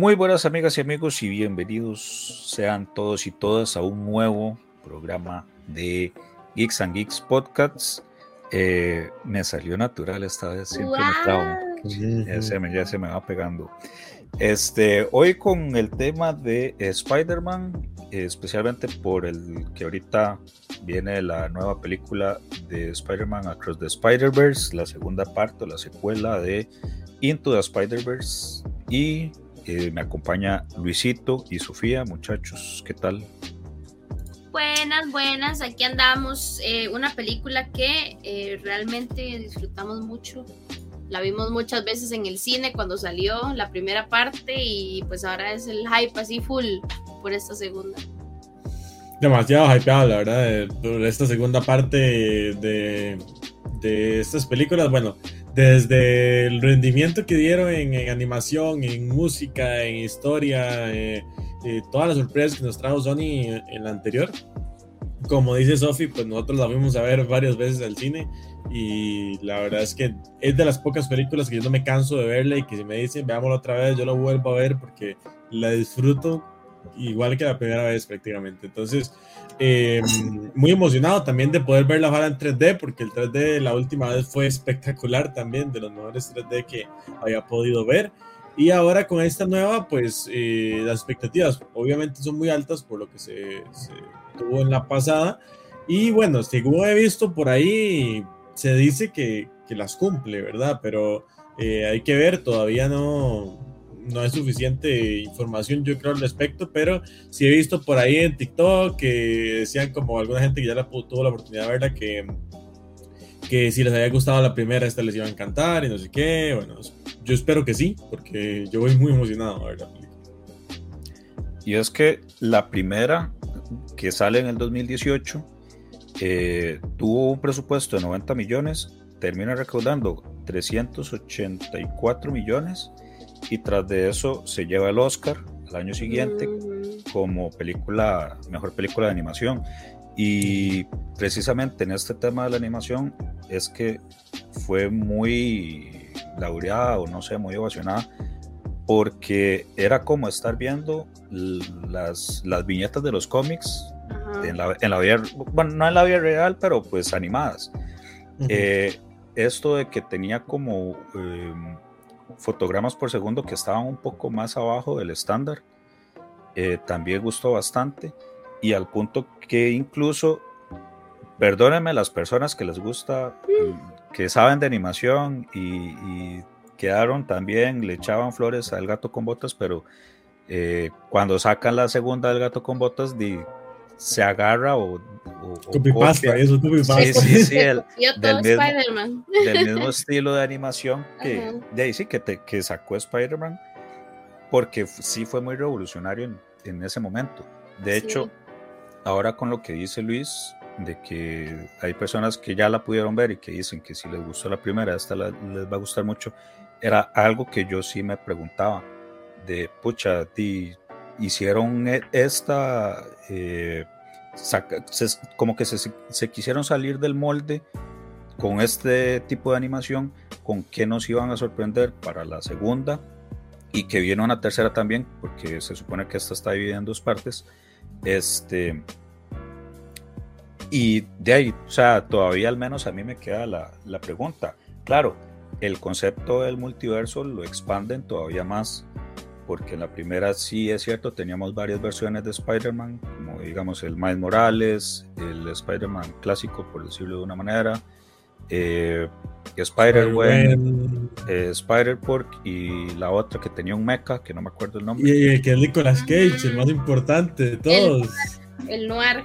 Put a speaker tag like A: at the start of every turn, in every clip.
A: Muy buenas amigas y amigos y bienvenidos sean todos y todas a un nuevo programa de Geeks and Geeks Podcasts. Eh, me salió natural esta vez, siempre me Ya se me, ya se me va pegando. Este, hoy con el tema de Spider-Man, especialmente por el que ahorita viene la nueva película de Spider-Man Across the Spider-Verse, la segunda parte, la secuela de Into the Spider-Verse. Y eh, me acompaña Luisito y Sofía, muchachos, ¿qué tal?
B: Buenas, buenas, aquí andamos. Eh, una película que eh, realmente disfrutamos mucho. La vimos muchas veces en el cine cuando salió la primera parte y pues ahora es el hype así full por esta segunda.
C: Demasiado hypeado, la verdad, por esta segunda parte de, de estas películas. Bueno, desde el rendimiento que dieron en, animación, en música, en historia, eh, eh, todas las sorpresas que nos trajo Sony en la anterior. Como dice Sophie, pues nosotros la fuimos a ver varias veces al cine y la verdad es que es de las pocas películas que yo no me canso de verla y que si me dicen veámosla otra vez, yo la vuelvo a ver porque la disfruto igual que la primera vez prácticamente. Entonces, eh, muy emocionado también de poder ver la bala en 3D, porque el 3D la última vez fue espectacular también, de los mejores 3D que había podido ver. Y ahora con esta nueva, pues eh, las expectativas obviamente son muy altas por lo que se, tuvo en la pasada. Y bueno, según he visto por ahí, se dice que, que las cumple, ¿verdad? Pero eh, hay que ver, todavía no, no hay suficiente información, yo creo, al respecto, pero sí he visto por ahí en TikTok que decían como alguna gente que ya la, tuvo la oportunidad de verla que, que si les había gustado la primera, esta les iba a encantar y no sé qué. Bueno, yo espero que sí, porque yo voy muy emocionado a ver la película.
A: Y es que la primera, que sale en el 2018, eh, tuvo un presupuesto de 90 millones, termina recaudando 384 millones y tras de eso se lleva el Oscar al año siguiente como película, mejor película de animación. Y precisamente en este tema de la animación es que fue muy laureada o no sé, muy ovacionada porque era como estar viendo las, las viñetas de los cómics en la, en la, vida, bueno, no en la vida real, pero pues animadas. Eh, esto de que tenía como em, fotogramas por segundo que estaban un poco más abajo del estándar. Eh, también gustó bastante y al punto que incluso, perdónenme las personas que les gusta, que saben de animación y, quedaron también, le echaban flores al gato con botas, pero eh, cuando sacan la segunda del gato con botas, se agarra o,
C: copy-pasta, eso
A: Sí, sí, sí, el, del, mismo, del, mismo, estilo de animación que, de ahí sí, que, te, que sacó Spider-Man, porque sí fue muy revolucionario en, en ese momento. De hecho, ahora con lo que dice Luis, de que hay personas que ya la pudieron ver y que dicen que si les gustó la primera, esta les va a gustar mucho, era algo que yo sí me preguntaba, de pucha, ti, hicieron e, esta, eh, como que se, quisieron salir del molde con este tipo de animación, con qué nos iban a sorprender para la segunda y que viene una tercera también, porque se supone que esta está dividida en dos partes. Este, y de ahí, o sea, todavía al menos a mí me queda la, la pregunta. Claro, el concepto del multiverso lo expanden todavía más porque en la primera sí es cierto, teníamos varias versiones de Spider-Man, como digamos el Miles Morales, el Spider-Man clásico, por decirlo de una manera, eh, Spider-Man, eh, Spider-Pork y la otra que tenía un mecha, que no me acuerdo el nombre.
C: Y, que es Nicolas Cage, el más importante de todos.
B: El, Noir.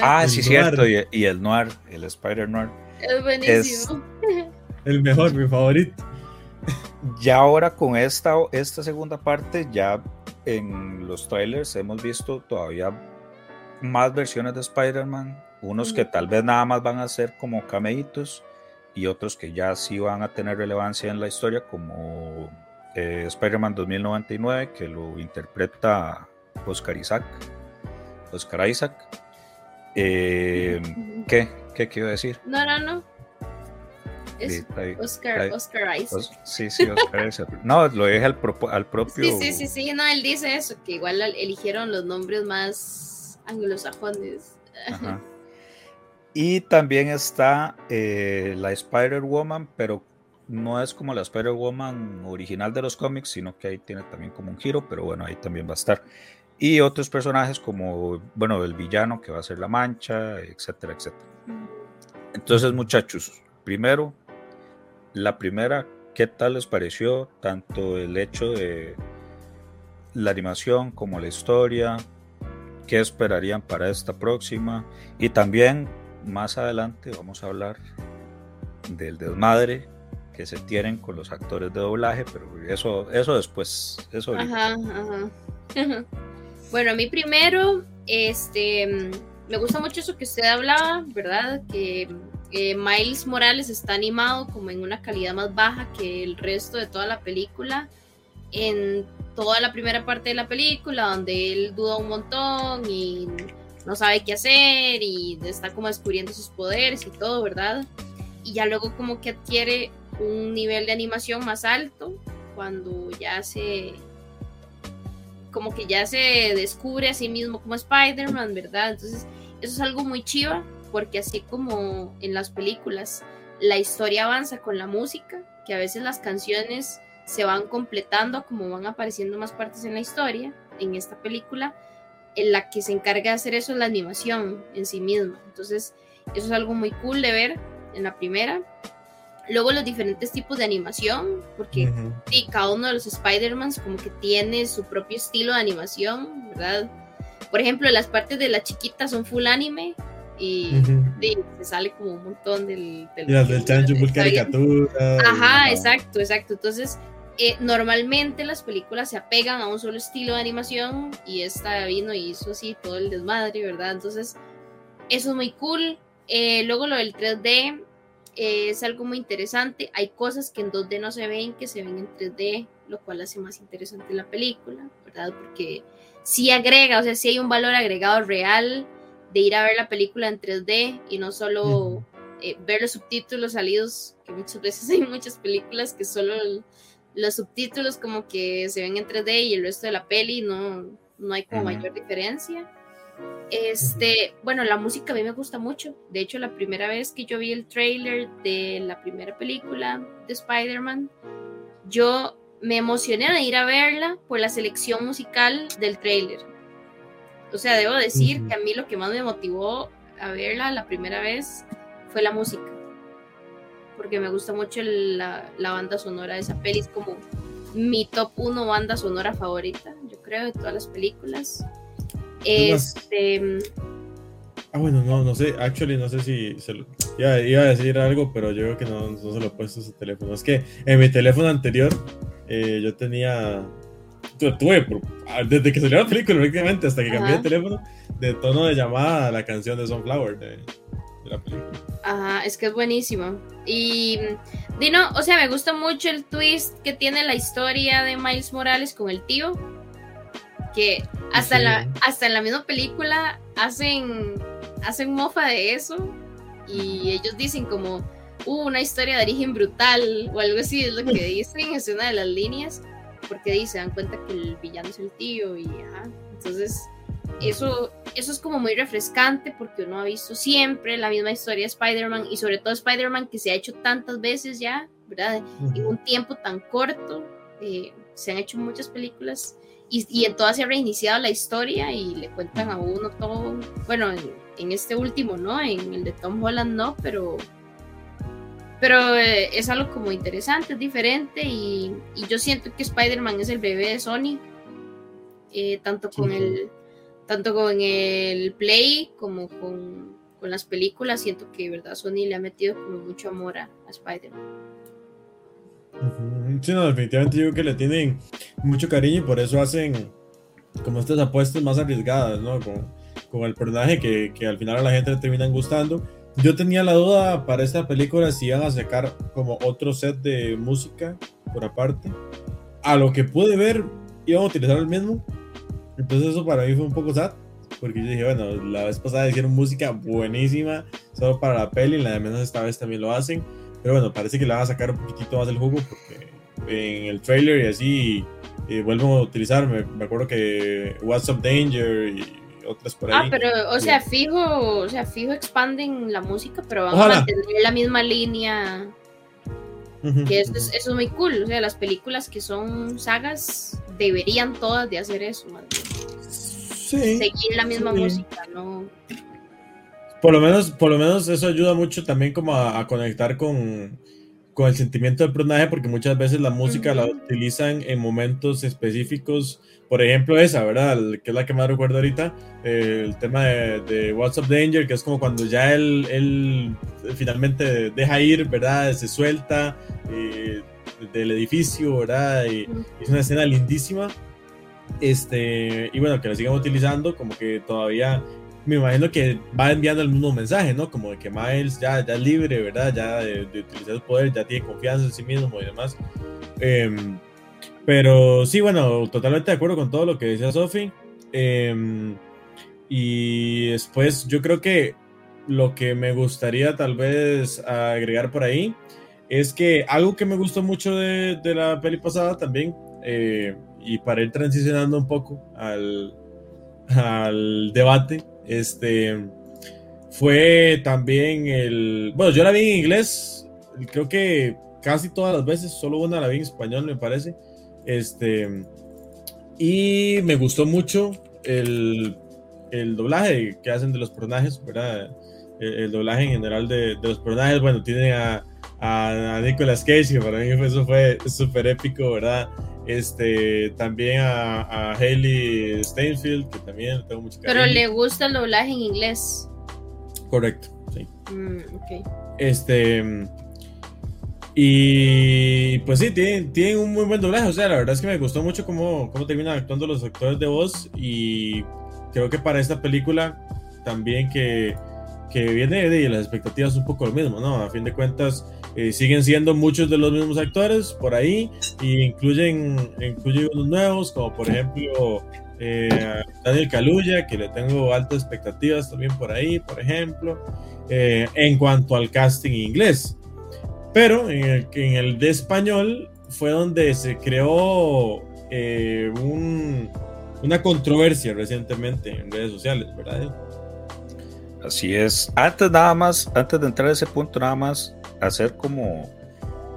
A: Ah, sí, cierto, y, el Noir, el Spider-Noir.
B: Es buenísimo.
C: el mejor, mi favorito
A: ya ahora con esta, esta segunda parte, ya en los trailers hemos visto todavía más versiones de Spider-Man, unos que tal vez nada más van a ser como cameitos y otros que ya sí van a tener relevancia en la historia, como eh, Spider-Man 2099, que lo interpreta Oscar Isaac. Oscar Isaac. Eh, ¿Qué? ¿Qué quiero decir?
B: No, no, no. Oscar, Oscar Isaac.
A: sí, sí, Oscar Isaac. No, lo dije al, al propio.
B: Sí, sí, sí, sí, no, él dice eso, que igual eligieron los nombres más anglosajones.
A: Y también está eh, la Spider-Woman, pero no es como la Spider-Woman original de los cómics, sino que ahí tiene también como un giro, pero bueno, ahí también va a estar. Y otros personajes como, bueno, el villano que va a ser la mancha, etcétera, etcétera. Entonces, muchachos, primero, la primera, ¿qué tal les pareció tanto el hecho de la animación como la historia? ¿Qué esperarían para esta próxima? Y también, más adelante, vamos a hablar del desmadre que se tienen con los actores de doblaje, pero eso, eso después, eso
B: ajá, ajá. bueno, a mí primero, este, me gusta mucho eso que usted hablaba, ¿verdad? Que Miles Morales está animado como en una calidad más baja que el resto de toda la película. En toda la primera parte de la película, donde él duda un montón y no sabe qué hacer y está como descubriendo sus poderes y todo, ¿verdad? Y ya luego como que adquiere un nivel de animación más alto cuando ya se como que ya se descubre a sí mismo como Spider-Man, ¿verdad? Entonces, eso es algo muy chiva, porque así como en las películas, la historia avanza con la música, que a veces las canciones se van completando como van apareciendo más partes en la historia, en esta película, en la que se encarga de hacer eso es la animación en sí misma. Entonces, eso es algo muy cool de ver en la primera. Luego los diferentes tipos de animación, porque cada uno de los Spider-Mans como que tiene su propio estilo de animación, ¿verdad? Por ejemplo, las partes de la chiquita son full anime y se sale como un montón del...
C: del y las del chancho full caricatura.
B: Ajá, exacto, exacto. Entonces, eh, normalmente las películas se apegan a un solo estilo de animación y esta vino y hizo así todo el desmadre, ¿verdad? Entonces, eso es muy cool. Eh, luego lo del 3D, es algo muy interesante. Hay cosas que en 2D no se ven, que se ven en 3D, lo cual hace más interesante la película, ¿verdad? Porque sí agrega, o sea, sí hay un valor agregado real de ir a ver la película en 3D y no solo eh, ver los subtítulos salidos, que muchas veces hay muchas películas que solo los subtítulos como que se ven en 3D y el resto de la peli no, no hay como mayor diferencia. Este, bueno, la música a mí me gusta mucho. De hecho, la primera vez que yo vi el trailer de la primera película de Spider-Man, yo me emocioné de ir a verla por la selección musical del trailer. O sea, debo decir que a mí lo que más me motivó a verla la primera vez fue la música. Porque me gusta mucho la, la banda sonora de esa peli. Es como mi top 1 banda sonora favorita, yo creo, de todas las películas. Este.
C: Ah, bueno, no, no sé, actually no sé si se lo, iba, a decir algo, pero yo creo que no, no se lo he puesto a su teléfono. Es que en mi teléfono anterior eh, yo tenía, tuve, ah, desde que salió la película prácticamente hasta que cambié de teléfono, de tono de llamada a la canción de Sunflower de, de la película.
B: Ajá, es que es buenísimo. Y Dino, o sea, me gusta mucho el twist que tiene la historia de Miles Morales con el tío que hasta, la, hasta en la misma película hacen, hacen mofa de eso y ellos dicen como uh, una historia de origen brutal o algo así es lo que dicen, es una de las líneas, porque se dan cuenta que el villano es el tío y ajá, entonces eso, eso es como muy refrescante porque uno ha visto siempre la misma historia de Spider-Man y sobre todo Spider-Man que se ha hecho tantas veces ya, ¿verdad? En un tiempo tan corto, eh, se han hecho muchas películas y, en todas se ha reiniciado la historia y le cuentan a uno todo, bueno, en, este último, ¿no? En el de Tom Holland no, pero pero eh, es algo como interesante, es diferente y, yo siento que Spider-Man es el bebé de Sony, eh, tanto con el tanto con el Play como con, con, las películas, siento que verdad Sony le ha metido como mucho amor a, a Spider-Man.
C: Sí, no, definitivamente yo creo que le tienen mucho cariño y por eso hacen como estas apuestas más arriesgadas, ¿no? Con, con el personaje que, que, al final a la gente le terminan gustando. Yo tenía la duda para esta película si iban a sacar como otro set de música por aparte. A lo que pude ver, iban a utilizar el mismo. Entonces eso para mí fue un poco sad. Porque yo dije, bueno, la vez pasada hicieron música buenísima solo para la peli, la de menos esta vez también lo hacen pero bueno, parece que le van a sacar un poquitito más del jugo porque en el trailer y así eh, vuelvo a utilizar, me, acuerdo que WhatsApp Danger y otras por
B: ah, ahí. Ah, pero, o sea, fijo, o sea, fijo expanden la música, pero van a mantener la misma línea. Que eso es, eso es muy cool. O sea, las películas que son sagas deberían todas de hacer eso, más Sí, Seguir la misma música, ¿no?
C: Por lo menos, por lo menos eso ayuda mucho también como a conectar con, con el sentimiento del personaje, porque muchas veces la música la utilizan en momentos específicos. Por ejemplo, esa, ¿verdad? que es la que más recuerdo ahorita, eh, el tema de, de, What's Up Danger, que es como cuando ya él, él finalmente deja ir, ¿verdad? Se suelta eh, del edificio, ¿verdad? Y, es una escena lindísima. Este, y bueno, que la sigan utilizando, como que todavía me imagino que va enviando el mismo mensaje, ¿no? Como de que Miles ya, ya es libre, ¿verdad? Ya de, utilizar el poder, ya tiene confianza en sí mismo y demás. Em, pero sí, bueno, totalmente de acuerdo con todo lo que decía Sophie. Em, y después yo creo que lo que me gustaría tal vez agregar por ahí es que algo que me gustó mucho de, de la peli pasada también, eh, y para ir transicionando un poco al, al debate, este fue también el. Bueno, yo la vi en inglés, creo que casi todas las veces, solo una la vi en español, me parece. Este. Y me gustó mucho el, el doblaje que hacen de los personajes, ¿verdad? El, doblaje en general de, de, los personajes. Bueno, tiene a, a, Nicolas Cage, que para mí eso fue súper épico, ¿verdad? Este, también a, a Haley Steinfeld, que también tengo mucho
B: cariño. Pero le gusta el doblaje en inglés.
C: Correcto, sí. Mm, este. Y pues sí, tienen, tienen, un muy buen doblaje. O sea, la verdad es que me gustó mucho cómo, cómo terminan actuando los actores de voz. Y creo que para esta película también que, que viene de las expectativas un poco lo mismo, ¿no? A fin de cuentas, eh, siguen siendo muchos de los mismos actores por ahí y incluyen, incluyen unos nuevos, como por ejemplo eh, Daniel Kaluuya, que le tengo altas expectativas también por ahí, por ejemplo, eh, en cuanto al casting inglés. Pero en el, en el de español fue donde se creó un, una controversia recientemente en redes sociales, ¿verdad?
A: Así es. Antes nada más, antes de entrar a ese punto, nada más hacer como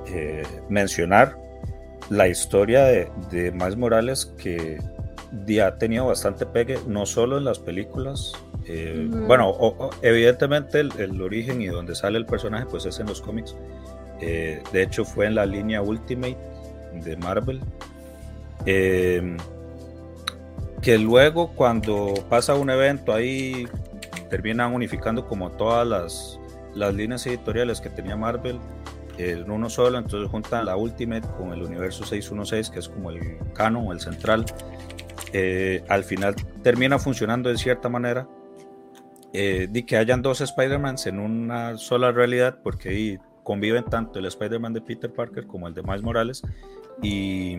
A: eh, mencionar la historia de, de Miles Morales que ha tenido bastante pegue, no solo en las películas. Eh, bueno, evidentemente el, origen y donde sale el personaje pues es en los cómics. Eh, de hecho fue en la línea Ultimate de Marvel. que luego cuando pasa un evento ahí terminan unificando como todas las, las líneas editoriales que tenía Marvel en uno solo, entonces juntan la Ultimate con el universo 616, que es como el canon o el central. Eh, al final termina funcionando de cierta manera. Eh, de que hayan dos Spider-Mans en una sola realidad, porque ahí conviven tanto el Spider-Man de Peter Parker como el de Miles Morales. Y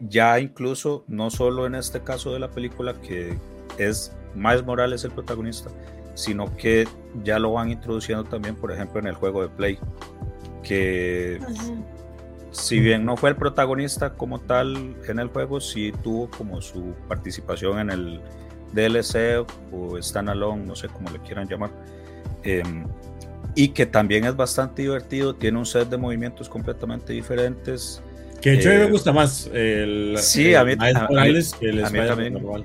A: ya incluso, no solo en este caso de la película, que es Miles Morales el protagonista, sino que ya lo van introduciendo también, por ejemplo, en el juego de Play, que si bien no fue el protagonista como tal en el juego, sí tuvo como su participación en el DLC o standalone, no sé cómo le quieran llamar. Em, y que también es bastante divertido, tiene un set de movimientos completamente diferentes.
C: Que de hecho a mí me eh, gusta más el,
A: sí, a mí, Morales que el también, normal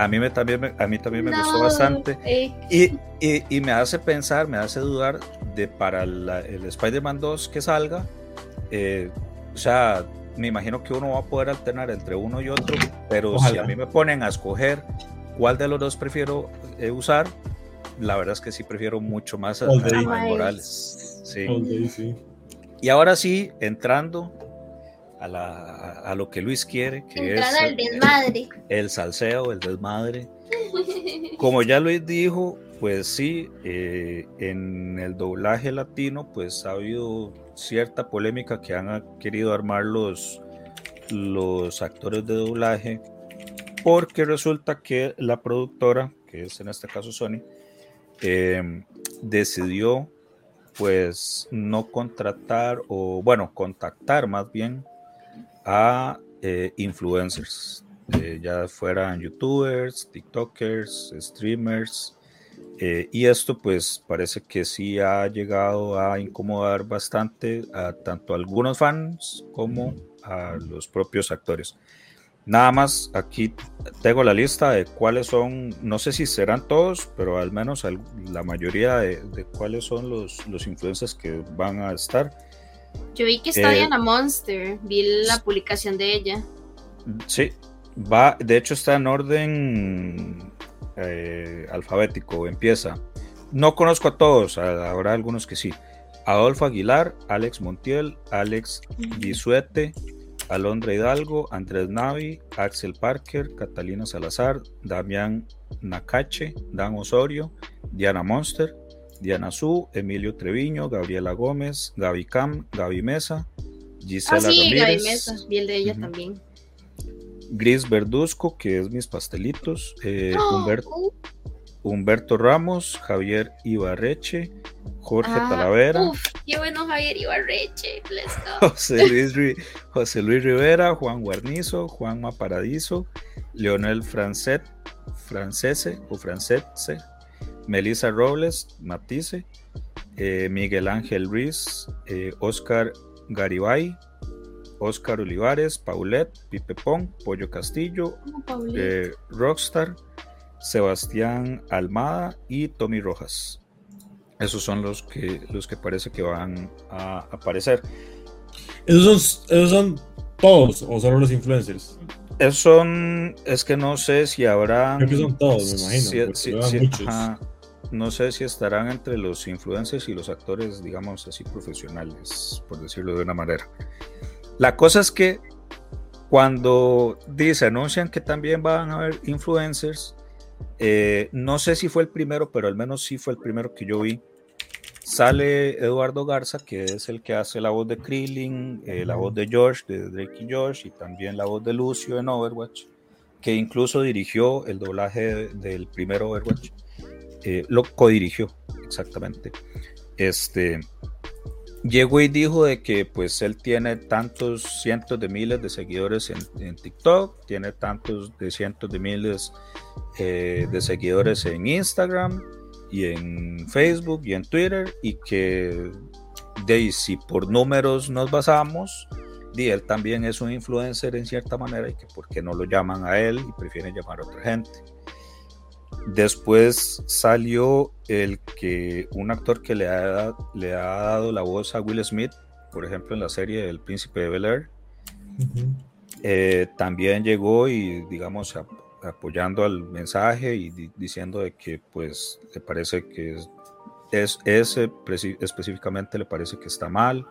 A: a mí, me, también, a mí también me gustó bastante. Eh. Y, y, me hace pensar, me hace dudar de para el Spider-Man 2 que salga. Eh, o sea, me imagino que uno va a poder alternar entre uno y otro, pero si a mí me ponen a escoger cuál de los dos prefiero eh, usar, la verdad es que sí prefiero mucho más a, a Morales. Sí. Y ahora sí, entrando a, lo que Luis quiere, que es
B: el, desmadre.
A: El, salseo, el desmadre. Como ya Luis dijo, pues sí, eh, en el doblaje latino, pues ha habido cierta polémica que han querido armar los, los actores de doblaje, porque resulta que la productora, que es en este caso Sony, eh, decidió pues no contratar o bueno, contactar más bien a eh, influencers, eh, ya fueran youtubers, tiktokers, streamers, eh, y esto pues parece que sí ha llegado a incomodar bastante a tanto a algunos fans como a los propios actores. Nada más aquí tengo la lista de cuáles son, no sé si serán todos, pero al menos la mayoría de, cuáles son los, los influencers que van a estar.
B: Yo vi que está eh, Diana Monster, vi la publicación de ella.
A: Sí, va, de hecho está en orden eh, alfabético, empieza. No conozco a todos, habrá algunos que sí. Adolfo Aguilar, Alex Montiel, Alex Guisuete, Alondra Hidalgo, Andrés Navi, Axel Parker, Catalina Salazar, Damián Nakache, Dan Osorio, Diana Monster, Diana Su, Emilio Treviño, Gabriela Gómez, Gaby Cam, Gaby Mesa,
B: Gisela ah, sí, Gaby Mesa, bien de ella también.
A: Gris Verduzco, que es mis pastelitos, eh, Humberto, Ramos, Javier Ibarreche, Jorge ah, Talavera.
B: Uf, qué bueno Javier Ibarreche,
A: José Luis, José Luis Rivera, Juan Guarnizo, Juan Maparadiso, Leonel Francet, Francese o Francese, Melissa Robles, Matisse, eh, Miguel Ángel Ruiz, eh, Oscar Garibay, Oscar Olivares, Paulette, Pipe Pong, Pollo Castillo, eh, Rockstar, Sebastián Almada y Tommy Rojas. Esos son los que, los que parece que van a aparecer.
C: ¿Esos son, todos o solo los influencers?
A: Esos son, es que no sé si habrán.
C: Creo que son todos, me imagino.
A: no sé si estarán entre los influencers y los actores, digamos así, profesionales, por decirlo de una manera. La cosa es que cuando dice, anuncian que también van a haber influencers, eh, no sé si fue el primero, pero al menos sí fue el primero que yo vi. Sale Eduardo Garza, que es el que hace la voz de Krillin, eh, la voz de George, de Drake y George, y también la voz de Lucio en Overwatch, que incluso dirigió el doblaje del primer Overwatch. Eh, lo codirigió, exactamente. Este, llegó y dijo de que pues él tiene tantos cientos de miles de seguidores en, TikTok, tiene tantos de cientos de miles eh, de seguidores en Instagram y en Facebook y en Twitter y que de si por números nos basamos, y él también es un influencer en cierta manera y que por qué no lo llaman a él y prefieren llamar a otra gente. Después salió el que un actor que le ha, le ha dado la voz a Will Smith, por ejemplo, en la serie El Príncipe de Bel Air. Eh, también llegó y, digamos, apoyando al mensaje y diciendo de que, pues, le parece que es, ese específicamente le parece que está mal.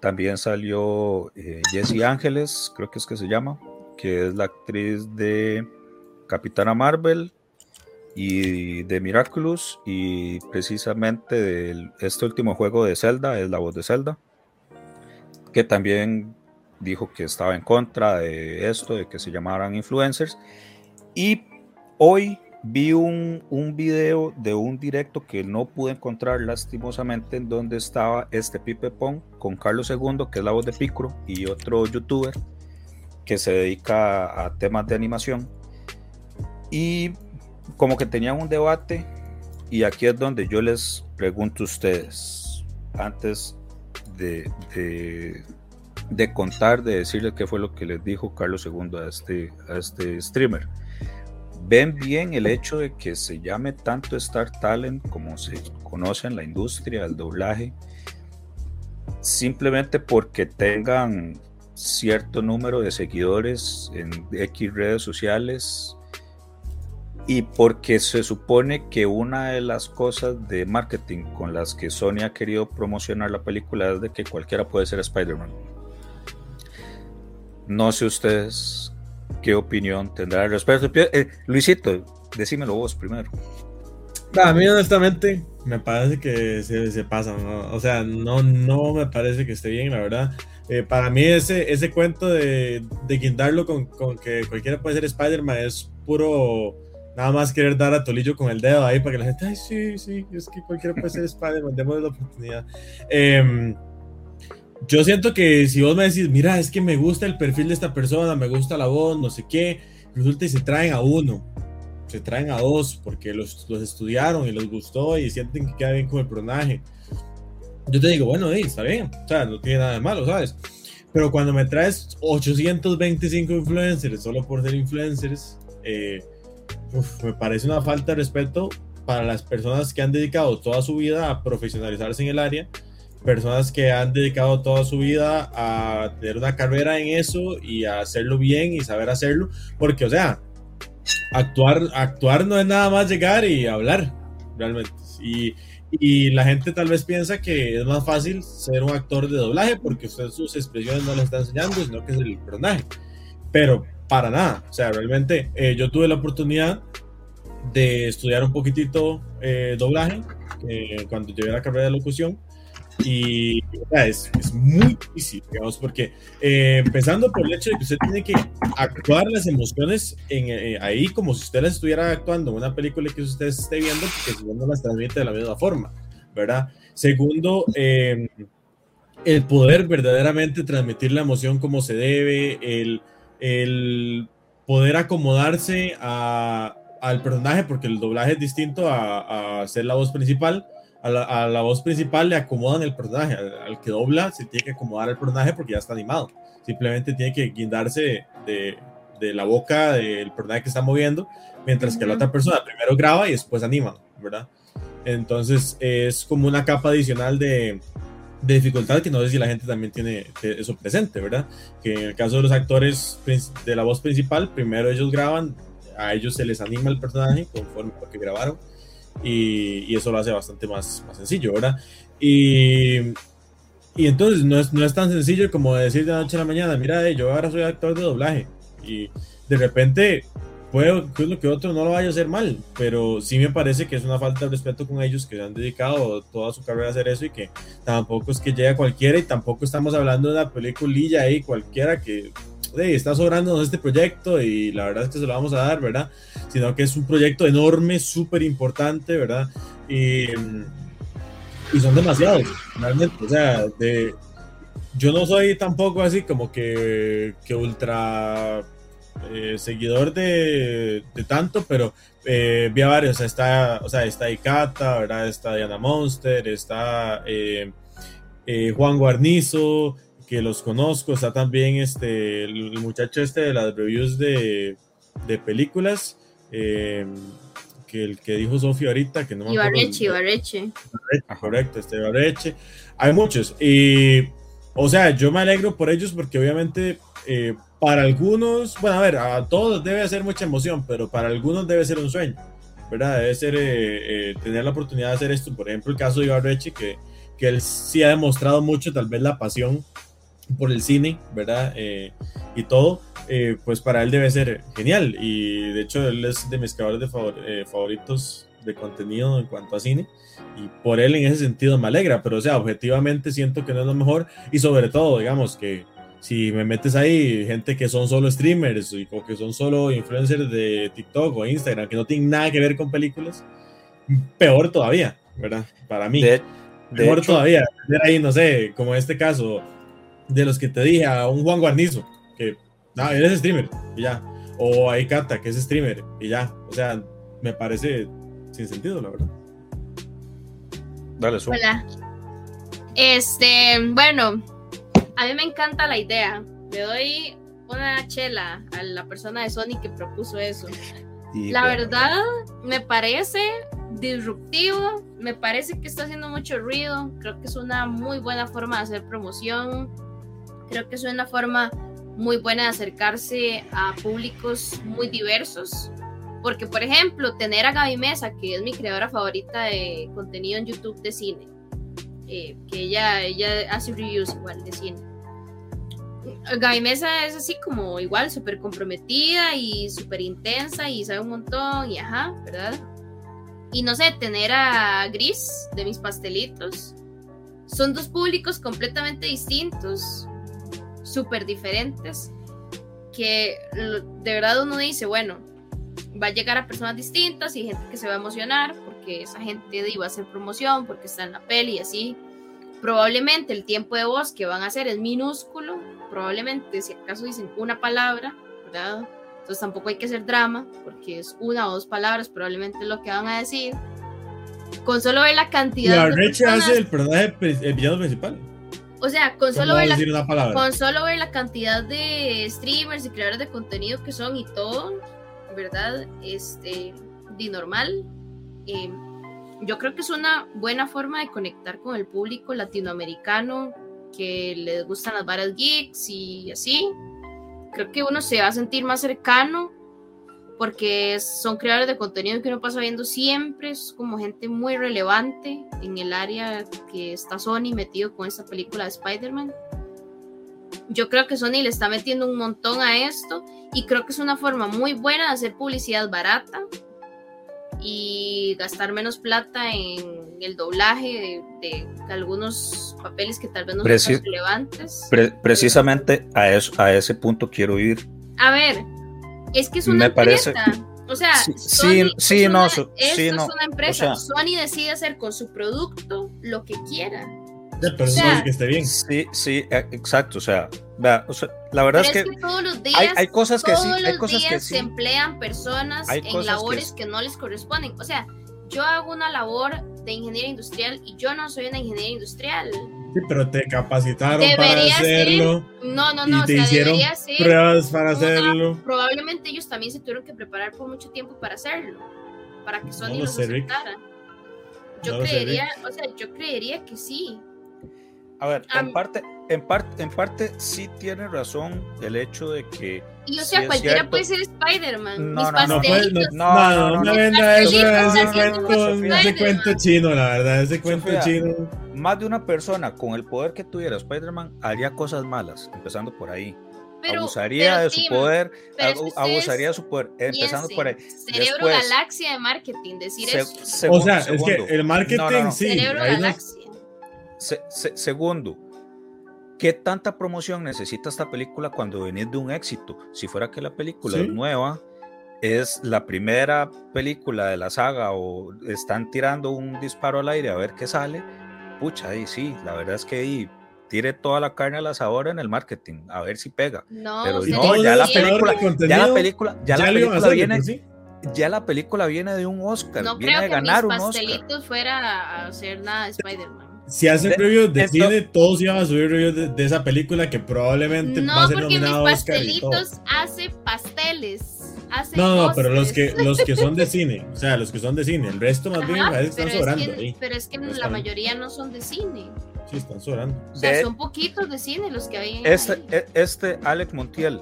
A: También salió eh, Jessie Ángeles, creo que es que se llama, que es la actriz de Capitana Marvel, y de Miraculous y precisamente de este último juego de Zelda es la voz de Zelda que también dijo que estaba en contra de esto de que se llamaran influencers y hoy vi un, un video de un directo que no pude encontrar lastimosamente en donde estaba este Pipe Pong con Carlos II que es la voz de Picro y otro youtuber que se dedica a temas de animación y como que tenían un debate y aquí es donde yo les pregunto a ustedes, antes de, de, contar, de decirles qué fue lo que les dijo Carlos II a este, a este streamer. ¿Ven bien el hecho de que se llame tanto Star Talent como se conoce en la industria del doblaje? Simplemente porque tengan cierto número de seguidores en X redes sociales y porque se supone que una de las cosas de marketing con las que Sony ha querido promocionar la película es de que cualquiera puede ser Spider-Man. No sé ustedes qué opinión tendrán al respecto. Eh, Luisito, decímelo vos primero.
C: A mí honestamente me parece que se, se pasa, o sea, no, no me parece que esté bien, la verdad. Eh, para mí ese, ese cuento de, de guindarlo con, con que cualquiera puede ser Spider-Man es puro nada más querer dar a Tolillo con el dedo ahí para que la gente, ay, sí, sí, es que cualquiera puede ser Spider-Man, démosle la oportunidad. Em, yo siento que si vos me decís, mira, es que me gusta el perfil de esta persona, me gusta la voz, no sé qué, resulta y se traen a uno, se traen a dos, porque los, los estudiaron y les gustó y sienten que queda bien con el personaje. Yo te digo, bueno, está bien, o sea, no tiene nada de malo, ¿sabes? Pero cuando me traes 825 influencers solo por ser influencers, eh, me parece una falta de respeto para las personas que han dedicado toda su vida a profesionalizarse en el área, personas que han dedicado toda su vida a tener una carrera en eso y a hacerlo bien y saber hacerlo, porque o sea, actuar, actuar no es nada más llegar y hablar, realmente. Y, y la gente tal vez piensa que es más fácil ser un actor de doblaje porque usted sus expresiones no las está enseñando, sino que es el personaje. Pero para nada. O sea, realmente eh, yo tuve la oportunidad de estudiar un poquitito eh, doblaje eh, cuando llegué a la carrera de locución y es, es, muy difícil, digamos, porque empezando por el hecho de que usted tiene que actuar las emociones en, ahí como si usted las estuviera actuando en una película que usted esté viendo, porque si no, las transmite de la misma forma, ¿verdad? Segundo, el poder verdaderamente transmitir la emoción como se debe, el el poder acomodarse al personaje, porque el doblaje es distinto a, ser la voz principal. A la, voz principal le acomodan el personaje, al, que dobla se tiene que acomodar el personaje porque ya está animado. Simplemente tiene que guindarse de, la boca del personaje que está moviendo, mientras que la otra persona primero graba y después anima, ¿verdad? Entonces es como una capa adicional de, de dificultad que no sé si la gente también tiene eso presente, ¿verdad? Que en el caso de los actores de la voz principal, primero ellos graban, a ellos se les anima el personaje conforme a lo que grabaron y, eso lo hace bastante más, más sencillo, ¿verdad? Y, y entonces no es, no es tan sencillo como decir de la noche a la mañana, mira, yo ahora soy actor de doblaje y de repente puede que que otro no lo vaya a hacer mal, pero sí me parece que es una falta de respeto con ellos que han dedicado toda su carrera a hacer eso y que tampoco es que llegue cualquiera y tampoco estamos hablando de una peliculilla ahí cualquiera que está sobrando este proyecto y la verdad es que se lo vamos a dar, ¿verdad? Sino que es un proyecto enorme, súper importante, ¿verdad? Y, y son demasiados, realmente, o sea, de, yo no soy tampoco así como que, que ultra eh, seguidor de, tanto, pero eh, vi a varios. Está, o sea, está Ikata, ¿verdad? Está Diana Monster, está eh, Juan Guarnizo, que los conozco. Está también este, el, muchacho este de las reviews de, películas. que el que dijo Sofía ahorita, que no me
B: Ibarreche, Ibarreche.
C: Correcto, este Ibarreche. Hay muchos. Y, o sea, yo me alegro por ellos porque obviamente para algunos, bueno, a ver, a todos debe ser mucha emoción, pero para algunos debe ser un sueño, ¿verdad? Debe ser eh, eh, tener la oportunidad de hacer esto. Por ejemplo, el caso de Ibarreche, que, que él sí ha demostrado mucho, tal vez la pasión por el cine, ¿verdad? Eh, y todo, pues para él debe ser genial. Y de hecho, él es de mis creadores de favoritos de contenido en cuanto a cine. Y por él en ese sentido me alegra, pero o sea, objetivamente siento que no es lo mejor. Y sobre todo, digamos que si me metes ahí gente que son solo streamers o que son solo influencers de TikTok o Instagram, que no tienen nada que ver con películas, peor todavía, ¿verdad? Para mí. peor todavía. ahí, no sé, como este caso de los que te dije, a un Juan Guarnizo, que no, él es streamer y ya. O a Ikata, que es streamer y ya. O sea, me parece sin sentido, la verdad.
A: Dale, su.
B: Hola. Este, bueno, a mí me encanta la idea. Le doy una chela a la persona de Sony que propuso eso. la verdad, me parece disruptivo, me parece que está haciendo mucho ruido, creo que es una muy buena forma de hacer promoción, creo que es una forma muy buena de acercarse a públicos muy diversos, porque por ejemplo, tener a Gaby Mesa, que es mi creadora favorita de contenido en YouTube de cine, eh, que ella, ella hace reviews igual de cine. Gaby Mesa es así como igual, súper comprometida y súper intensa y sabe un montón y ajá, ¿verdad? Y no sé, tener a Gris de mis pastelitos. Son dos públicos completamente distintos, súper diferentes, que de verdad uno dice, bueno, va a llegar a personas distintas y gente que se va a emocionar porque esa gente iba a hacer promoción, porque está en la peli y así. Probablemente el tiempo de voz que van a hacer es minúsculo, probablemente si acaso dicen una palabra, ¿verdad? Entonces tampoco hay que hacer drama, porque es una o dos palabras, probablemente lo que van a decir. Con solo ver la cantidad
C: de. personas, hace el personaje, el villano principal.
B: O sea, con solo, ver la, con solo ver la cantidad de streamers y creadores de contenido que son y todo, ¿verdad? Este, de normal. Eh, yo creo que es una buena forma de conectar con el público latinoamericano que les gustan las varas geeks y así. Creo que uno se va a sentir más cercano porque son creadores de contenido que uno pasa viendo siempre, es como gente muy relevante en el área que está Sony metido con esta película de Spider-Man. Yo creo que Sony le está metiendo un montón a esto y creo que es una forma muy buena de hacer publicidad barata y gastar menos plata en el doblaje de, algunos papeles que tal vez no son relevantes.
A: precisamente a, eso, a ese punto quiero ir.
B: A ver, es que es una empresa. O sea,
A: sí, sí, no, esto
B: es una empresa. Sony decide hacer con su producto lo que quiera.
C: pero o sea, que esté bien.
A: Sí, sí, e, exacto. O sea, la verdad es que,
B: todos los días,
A: hay, cosas que sí, hay cosas que
B: se emplean personas en labores que... no les corresponden. O sea, yo hago una labor de ingeniería industrial y yo no soy una ingeniera industrial.
C: Sí, pero te capacitaron para hacerlo.
B: No, no, no.
C: Y te hicieron pruebas para hacerlo.
B: Probablemente ellos también se tuvieron que preparar por mucho tiempo para hacerlo, para que Sony los aceptara. Yo creería, o sea, yo creería que sí.
A: A ver, en parte, en parte, en parte sí tiene razón el hecho de que.
B: Y o sea, cualquiera puede ser Spider-Man.
C: No, no, no, no, no, no, me venda eso, ese cuento, ese cuento chino, la verdad, ese cuento chino.
A: Más de una persona con el poder que tuviera Spider-Man haría cosas malas, empezando por ahí. abusaría de su poder, abusaría de su poder, empezando por ahí.
B: Cerebro galaxia de marketing, decir eso.
C: o sea, es que el marketing sí.
B: Cerebro galaxia
A: segundo, ¿qué tanta promoción necesita esta película cuando venís de un éxito? Si fuera que la película es nueva, es la primera película de la saga o están tirando un disparo al aire a ver qué sale, pucha, ahí sí, la verdad es que ahí tire toda la carne al asador en el marketing, a ver si pega.
B: No,
A: pero no, ya la, película, ya la película, ya, la película viene, ya la película viene de un Oscar,
B: no
A: viene
B: creo
A: de
B: que
A: ganar
B: mis
A: un Oscar.
B: pastelitos fuera a hacer nada de Spider-Man
C: si hacen reviews de cine, todos iban a subir reviews de, esa película que probablemente
B: no,
C: va a ser
B: porque mis pastelitos hace pasteles. Hace
C: no, no, pero los que, los que son de cine, o sea, los que son de cine, el resto más bien parece que están sobrando ahí.
B: Pero es que la mayoría no son de cine.
C: Sí, están sobrando.
B: O sea, son poquitos de cine los que hay.
A: Este, e, este Alex Montiel,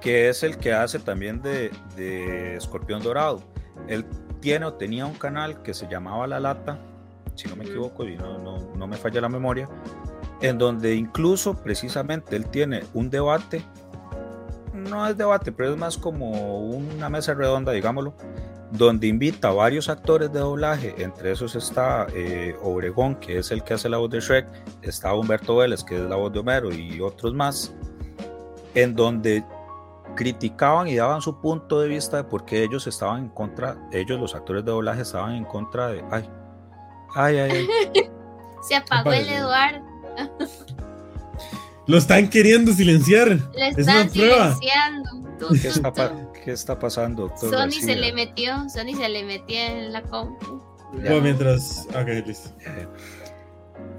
A: que es el que hace también de, de Escorpión Dorado, él tiene o tenía un canal que se llamaba La Lata si no me equivoco y no, no, no me falla la memoria, en donde incluso precisamente él tiene un debate, no es debate, pero es más como una mesa redonda, digámoslo, donde invita a varios actores de doblaje, entre esos está eh, Obregón, que es el que hace la voz de Shrek, está Humberto Vélez, que es la voz de Homero, y otros más, en donde criticaban y daban su punto de vista de por qué ellos estaban en contra, ellos los actores de doblaje estaban en contra de, ay, Ay, ay, ay.
B: Se apagó el Eduardo.
C: Lo están queriendo silenciar.
B: Le están silenciando.
A: ¿Qué, está pasando, doctor?
B: Sony se le metió, Sony se le metió en la compu.
C: Bueno, mientras. Ok, listo.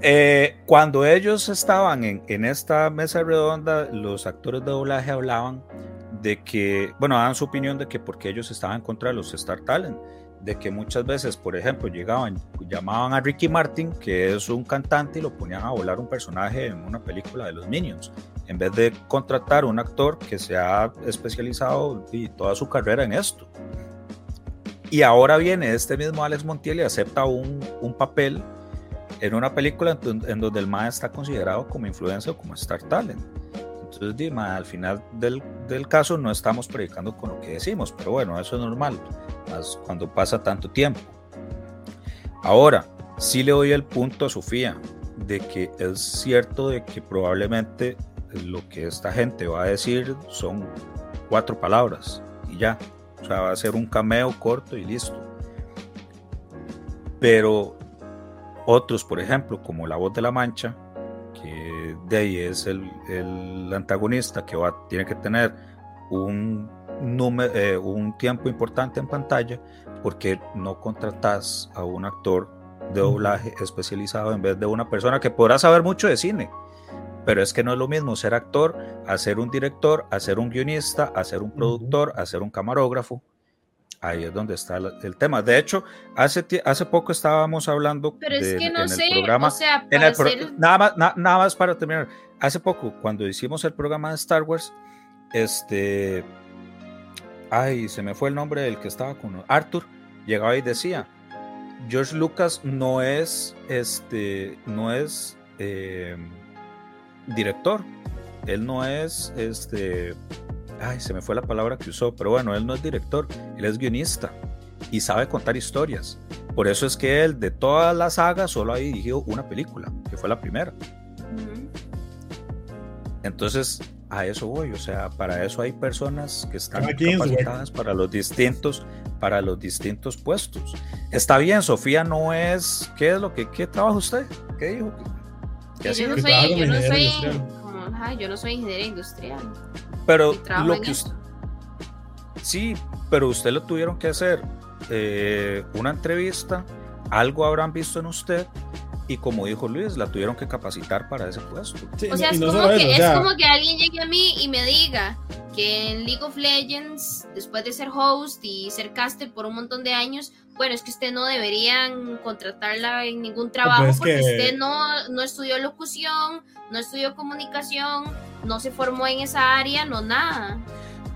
A: Eh, cuando ellos estaban en, en, esta mesa redonda, los actores de doblaje hablaban de que, bueno, daban su opinión de que porque ellos estaban contra los Star Talent de que muchas veces, por ejemplo, llegaban, llamaban a Ricky Martin, que es un cantante, y lo ponían a volar un personaje en una película de los Minions, en vez de contratar un actor que se ha especializado y toda su carrera en esto. Y ahora viene este mismo Alex Montiel y acepta un, un papel en una película en, donde el MAE está considerado como influencer o como Star Talent. Entonces, Dima, al final del, del, caso no estamos predicando con lo que decimos, pero bueno, eso es normal, cuando pasa tanto tiempo. Ahora, sí le doy el punto a Sofía de que es cierto de que probablemente lo que esta gente va a decir son cuatro palabras y ya. O sea, va a ser un cameo corto y listo. Pero otros, por ejemplo, como La Voz de la Mancha, que de ahí es el, el antagonista que va, tiene que tener un, número, eh, un tiempo importante en pantalla, porque no contratas a un actor de doblaje especializado en vez de una persona que podrá saber mucho de cine. Pero es que no es lo mismo ser actor, hacer un director, hacer un guionista, hacer un productor, hacer un camarógrafo. Ahí es donde está el, tema. De hecho, hace, hace poco estábamos hablando
B: Pero es que no
A: en
B: sé,
A: el programa.
B: o sea,
A: en el
B: para
A: pro-
B: ser-
A: nada, más, na- nada más para terminar. Hace poco, cuando hicimos el programa de Star Wars, este. Ay, se me fue el nombre del que estaba con Arthur. Llegaba y decía: George Lucas no es este. No es eh, director. Él no es este. Ay, se me fue la palabra que usó, pero bueno, él no es director, él es guionista y sabe contar historias. Por eso es que él, de todas las sagas, solo ha dirigido una película, que fue la primera. Entonces, a eso voy. O sea, para eso hay personas que están capacitadas para los distintos, para los distintos puestos. Está bien, Sofía no es. ¿Qué es lo que qué trabaja usted? ¿Qué dijo? ¿Qué
B: yo no soy, yo no
C: ingeniero
B: soy, como, ajá, yo no soy ingeniera industrial.
A: Pero lo que usted, sí, pero usted lo tuvieron que hacer eh, una entrevista, algo habrán visto en usted y como dijo Luis, la tuvieron que capacitar para ese puesto.
C: Sí,
B: O sea, es,
C: no
B: como que,
C: eso,
B: es como que alguien llegue a mí y me diga que en League of Legends, después de ser host y ser caster por un montón de años, bueno, es que usted no deberían contratarla en ningún trabajo
C: Pues es
B: porque
C: que-
B: usted no, no estudió locución, no estudió comunicación, no se formó en esa área, no nada.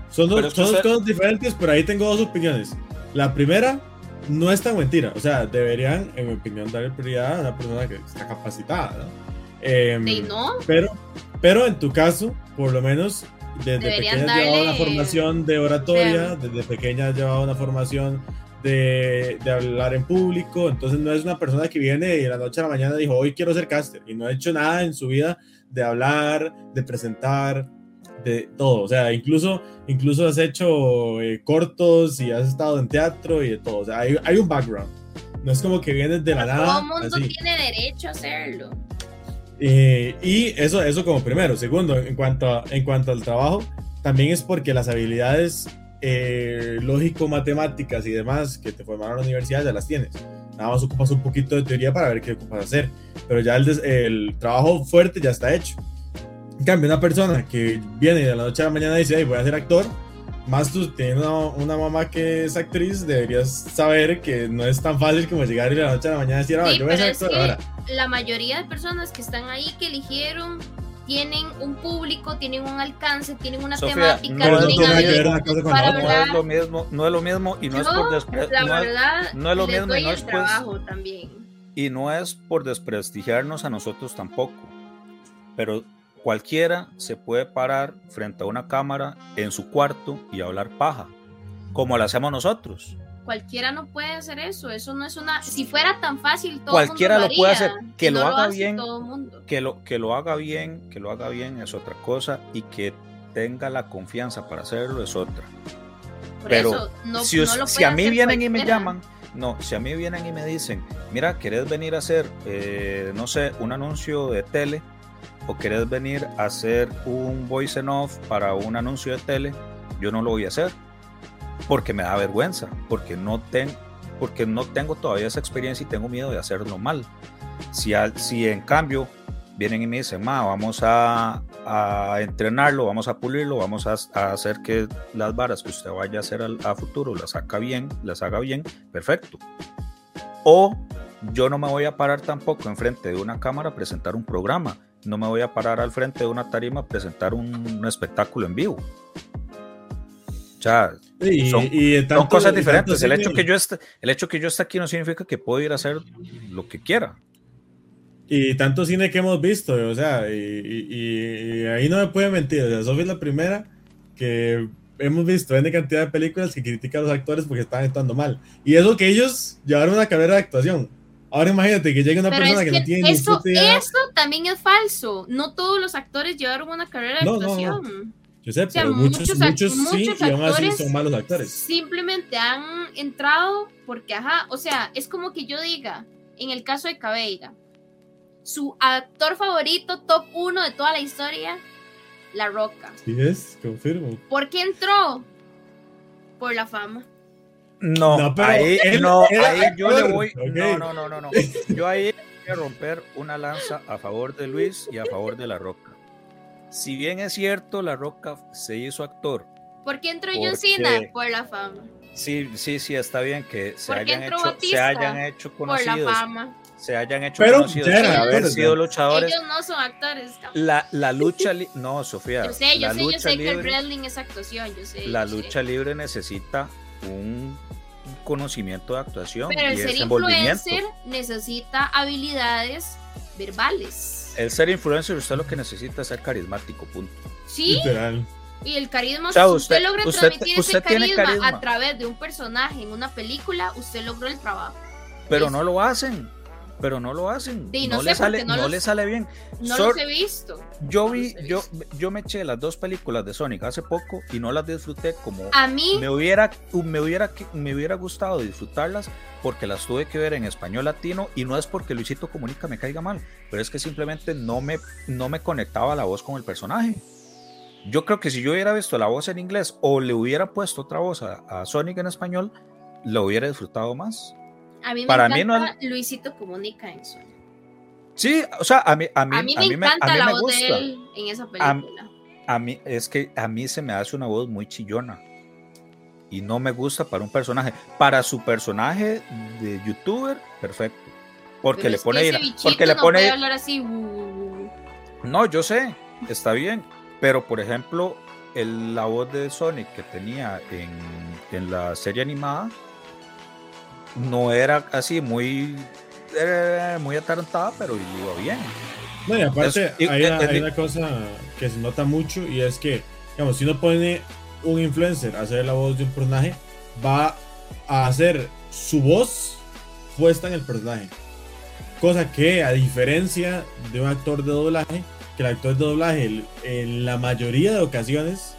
C: Son dos, son cosas diferentes, pero ahí tengo dos opiniones. La primera, no es tan mentira. O sea, deberían, en mi opinión, darle prioridad a una persona que está capacitada. ¿no? Em,
B: no,
C: pero, pero en tu caso, por lo menos, desde
B: Deberían
C: pequeña has llevado una
B: darle-
C: formación de oratoria,
B: Vean.
C: desde pequeña has llevado una formación de, de hablar en público. Entonces, no es una persona que viene y de la noche a la mañana dijo, hoy quiero ser caster. Y no ha hecho nada en su vida de hablar, de presentar, de todo. O sea, incluso, incluso has hecho eh, cortos y has estado en teatro y de todo. O sea, hay, hay un background. No es como que vienes de la
B: todo
C: nada.
B: el mundo
C: así.
B: tiene derecho a hacerlo.
C: Eh, y eso, eso como primero. Segundo, en cuanto, a- en cuanto al trabajo, también es porque las habilidades eh, lógico-matemáticas y demás que te formaron en la universidad ya las tienes. Nada más ocupas un poquito de teoría para ver qué ocupas hacer. Pero ya el, des- el trabajo fuerte ya está hecho. En cambio, una persona que viene de la noche a la mañana y dice, "Ay, voy a ser actor, más tú teniendo una, una mamá que es actriz, deberías saber que no es tan fácil como llegar y de la noche a la mañana decir, "Ah,
B: Sí,
C: yo voy a ser
B: es
C: actor
B: que
C: ahora.
B: la mayoría de personas que están ahí que eligieron tienen un público, tienen un alcance, tienen una
A: Sofía,
B: temática,
A: no,
B: tienen
C: cosa con
B: para
A: No es lo mismo, no es lo mismo y no es por no es- no es lo mismo no es, pues,
B: también.
A: y no es por desprestigiarnos a nosotros tampoco. Pero cualquiera se puede parar frente a una cámara en su cuarto y hablar paja, como lo hacemos nosotros.
B: Cualquiera no puede hacer eso, eso no es una... Si fuera tan fácil, todo
A: Cualquiera
B: mundo
A: lo puede
B: haría,
A: hacer, que lo
B: no
A: haga bien.
B: todo el mundo.
A: Que lo, que lo haga bien, que lo haga bien es otra cosa y que tenga la confianza para hacerlo es otra.
B: Por
A: Pero
B: eso, no,
A: si,
B: no
A: us-
B: lo
A: si
B: puede
A: a mí vienen y me llaman, no, si a mí vienen y me dicen, mira, ¿querés venir a hacer, eh, no sé, un anuncio de tele? ¿O querés venir a hacer un voice en off para un anuncio de tele? Yo no lo voy a hacer. Porque me da vergüenza, porque no, ten, porque no tengo todavía esa experiencia y tengo miedo de hacerlo mal. Si, al- si en cambio vienen y me dicen, ma, vamos a, entrenarlo, vamos a pulirlo, vamos a, hacer que las varas que usted vaya a hacer al, a futuro las haga bien, las haga bien, perfecto. O yo no me voy a parar tampoco enfrente de una cámara a presentar un programa, no me voy a parar al frente de una tarima a presentar un espectáculo en vivo. O sea,
C: Y,
A: son-
C: y
A: son
C: tanto-
A: cosas diferentes.
C: tanto
A: El hecho, que yo esté, el hecho que yo esté aquí no significa que puedo ir a hacer lo que quiera.
C: Y tanto cine que hemos visto, o sea, y, y- y- y ahí no me puede mentir. O sea, Sofía es la primera que hemos visto en cantidad de películas que critica a los actores porque están actuando mal. Y eso que ellos llevaron una carrera de actuación. Ahora imagínate que llegue una
B: Pero
C: persona
B: es
C: que,
B: que,
C: no tiene
B: eso, también es falso. No todos los actores llevaron una carrera de
C: No, no, no. Yo sé, pero muchos, muchos, sí, y aún así son malos actores.
B: Simplemente han entrado porque, ajá, o sea, es como que yo diga, en el caso de Cabeira, su actor favorito, top uno de toda la historia, La Roca.
C: Sí es, confirmo.
B: ¿Por qué entró? Por la fama.
A: No, no pero ahí, no, ahí yo le voy. No, no, no, no, no. Yo ahí voy a romper una lanza a favor de Luis y a favor de La Roca. Si bien es cierto, La Roca se hizo actor.
B: ¿Por qué entró John Cena? Por la fama.
A: Sí, sí, sí, está bien que se, hayan hecho, se hayan hecho conocidos.
B: Por la fama.
A: Se hayan hecho conocidos por haber sido luchadores.
B: Ellos no son actores.
A: La, la lucha no, Sofía.
B: Yo sé, yo sé, yo sé que el wrestling es actuación, yo sé.
A: La lucha libre necesita un conocimiento de actuación
B: Pero el ser influencer necesita habilidades verbales.
A: El ser influencer usted lo que necesita es ser carismático, punto.
B: Sí. Literal. Y el carisma, si usted, logra transmitir ese carisma, a través de un personaje en una película, usted logró el trabajo.
A: Pero no lo hacen pero no lo hacen. no, le sale, no, le sale bien.
B: No los he visto.
A: Yo vi, yo, yo me eché las dos películas de Sonic hace poco y no las disfruté como
B: a mí
A: me hubiera, me hubiera, me hubiera gustado disfrutarlas porque las tuve que ver en español latino y no es porque Luisito Comunica me caiga mal, pero es que simplemente no me, no me conectaba la voz con el personaje. Yo creo que si yo hubiera visto la voz en inglés o le hubiera puesto otra voz a, a Sonic en español, lo hubiera disfrutado más.
B: A mí me Para encanta mí no... Luisito Comunica en sueño.
A: Sí, o sea, a mí, a mí,
B: a mí me encanta la voz de él en esa película.
A: A, mí, es que a mí se me hace una voz muy chillona. Y no me gusta para un personaje. Para su personaje de youtuber, perfecto. Porque le pone. porque le pone.
B: hablar así. Uh, uh.
A: No, yo sé, está bien. Pero por ejemplo, el, la voz de Sonic que tenía en, en la serie animada no era así muy, eh, muy atarantada, pero iba bien.
C: No, y aparte hay, una, cosa que se nota mucho y es que, digamos, si uno pone un influencer a hacer la voz de un personaje, va a hacer su voz puesta en el personaje. Cosa que, a diferencia de un actor de doblaje, que el actor de doblaje en la mayoría de ocasiones,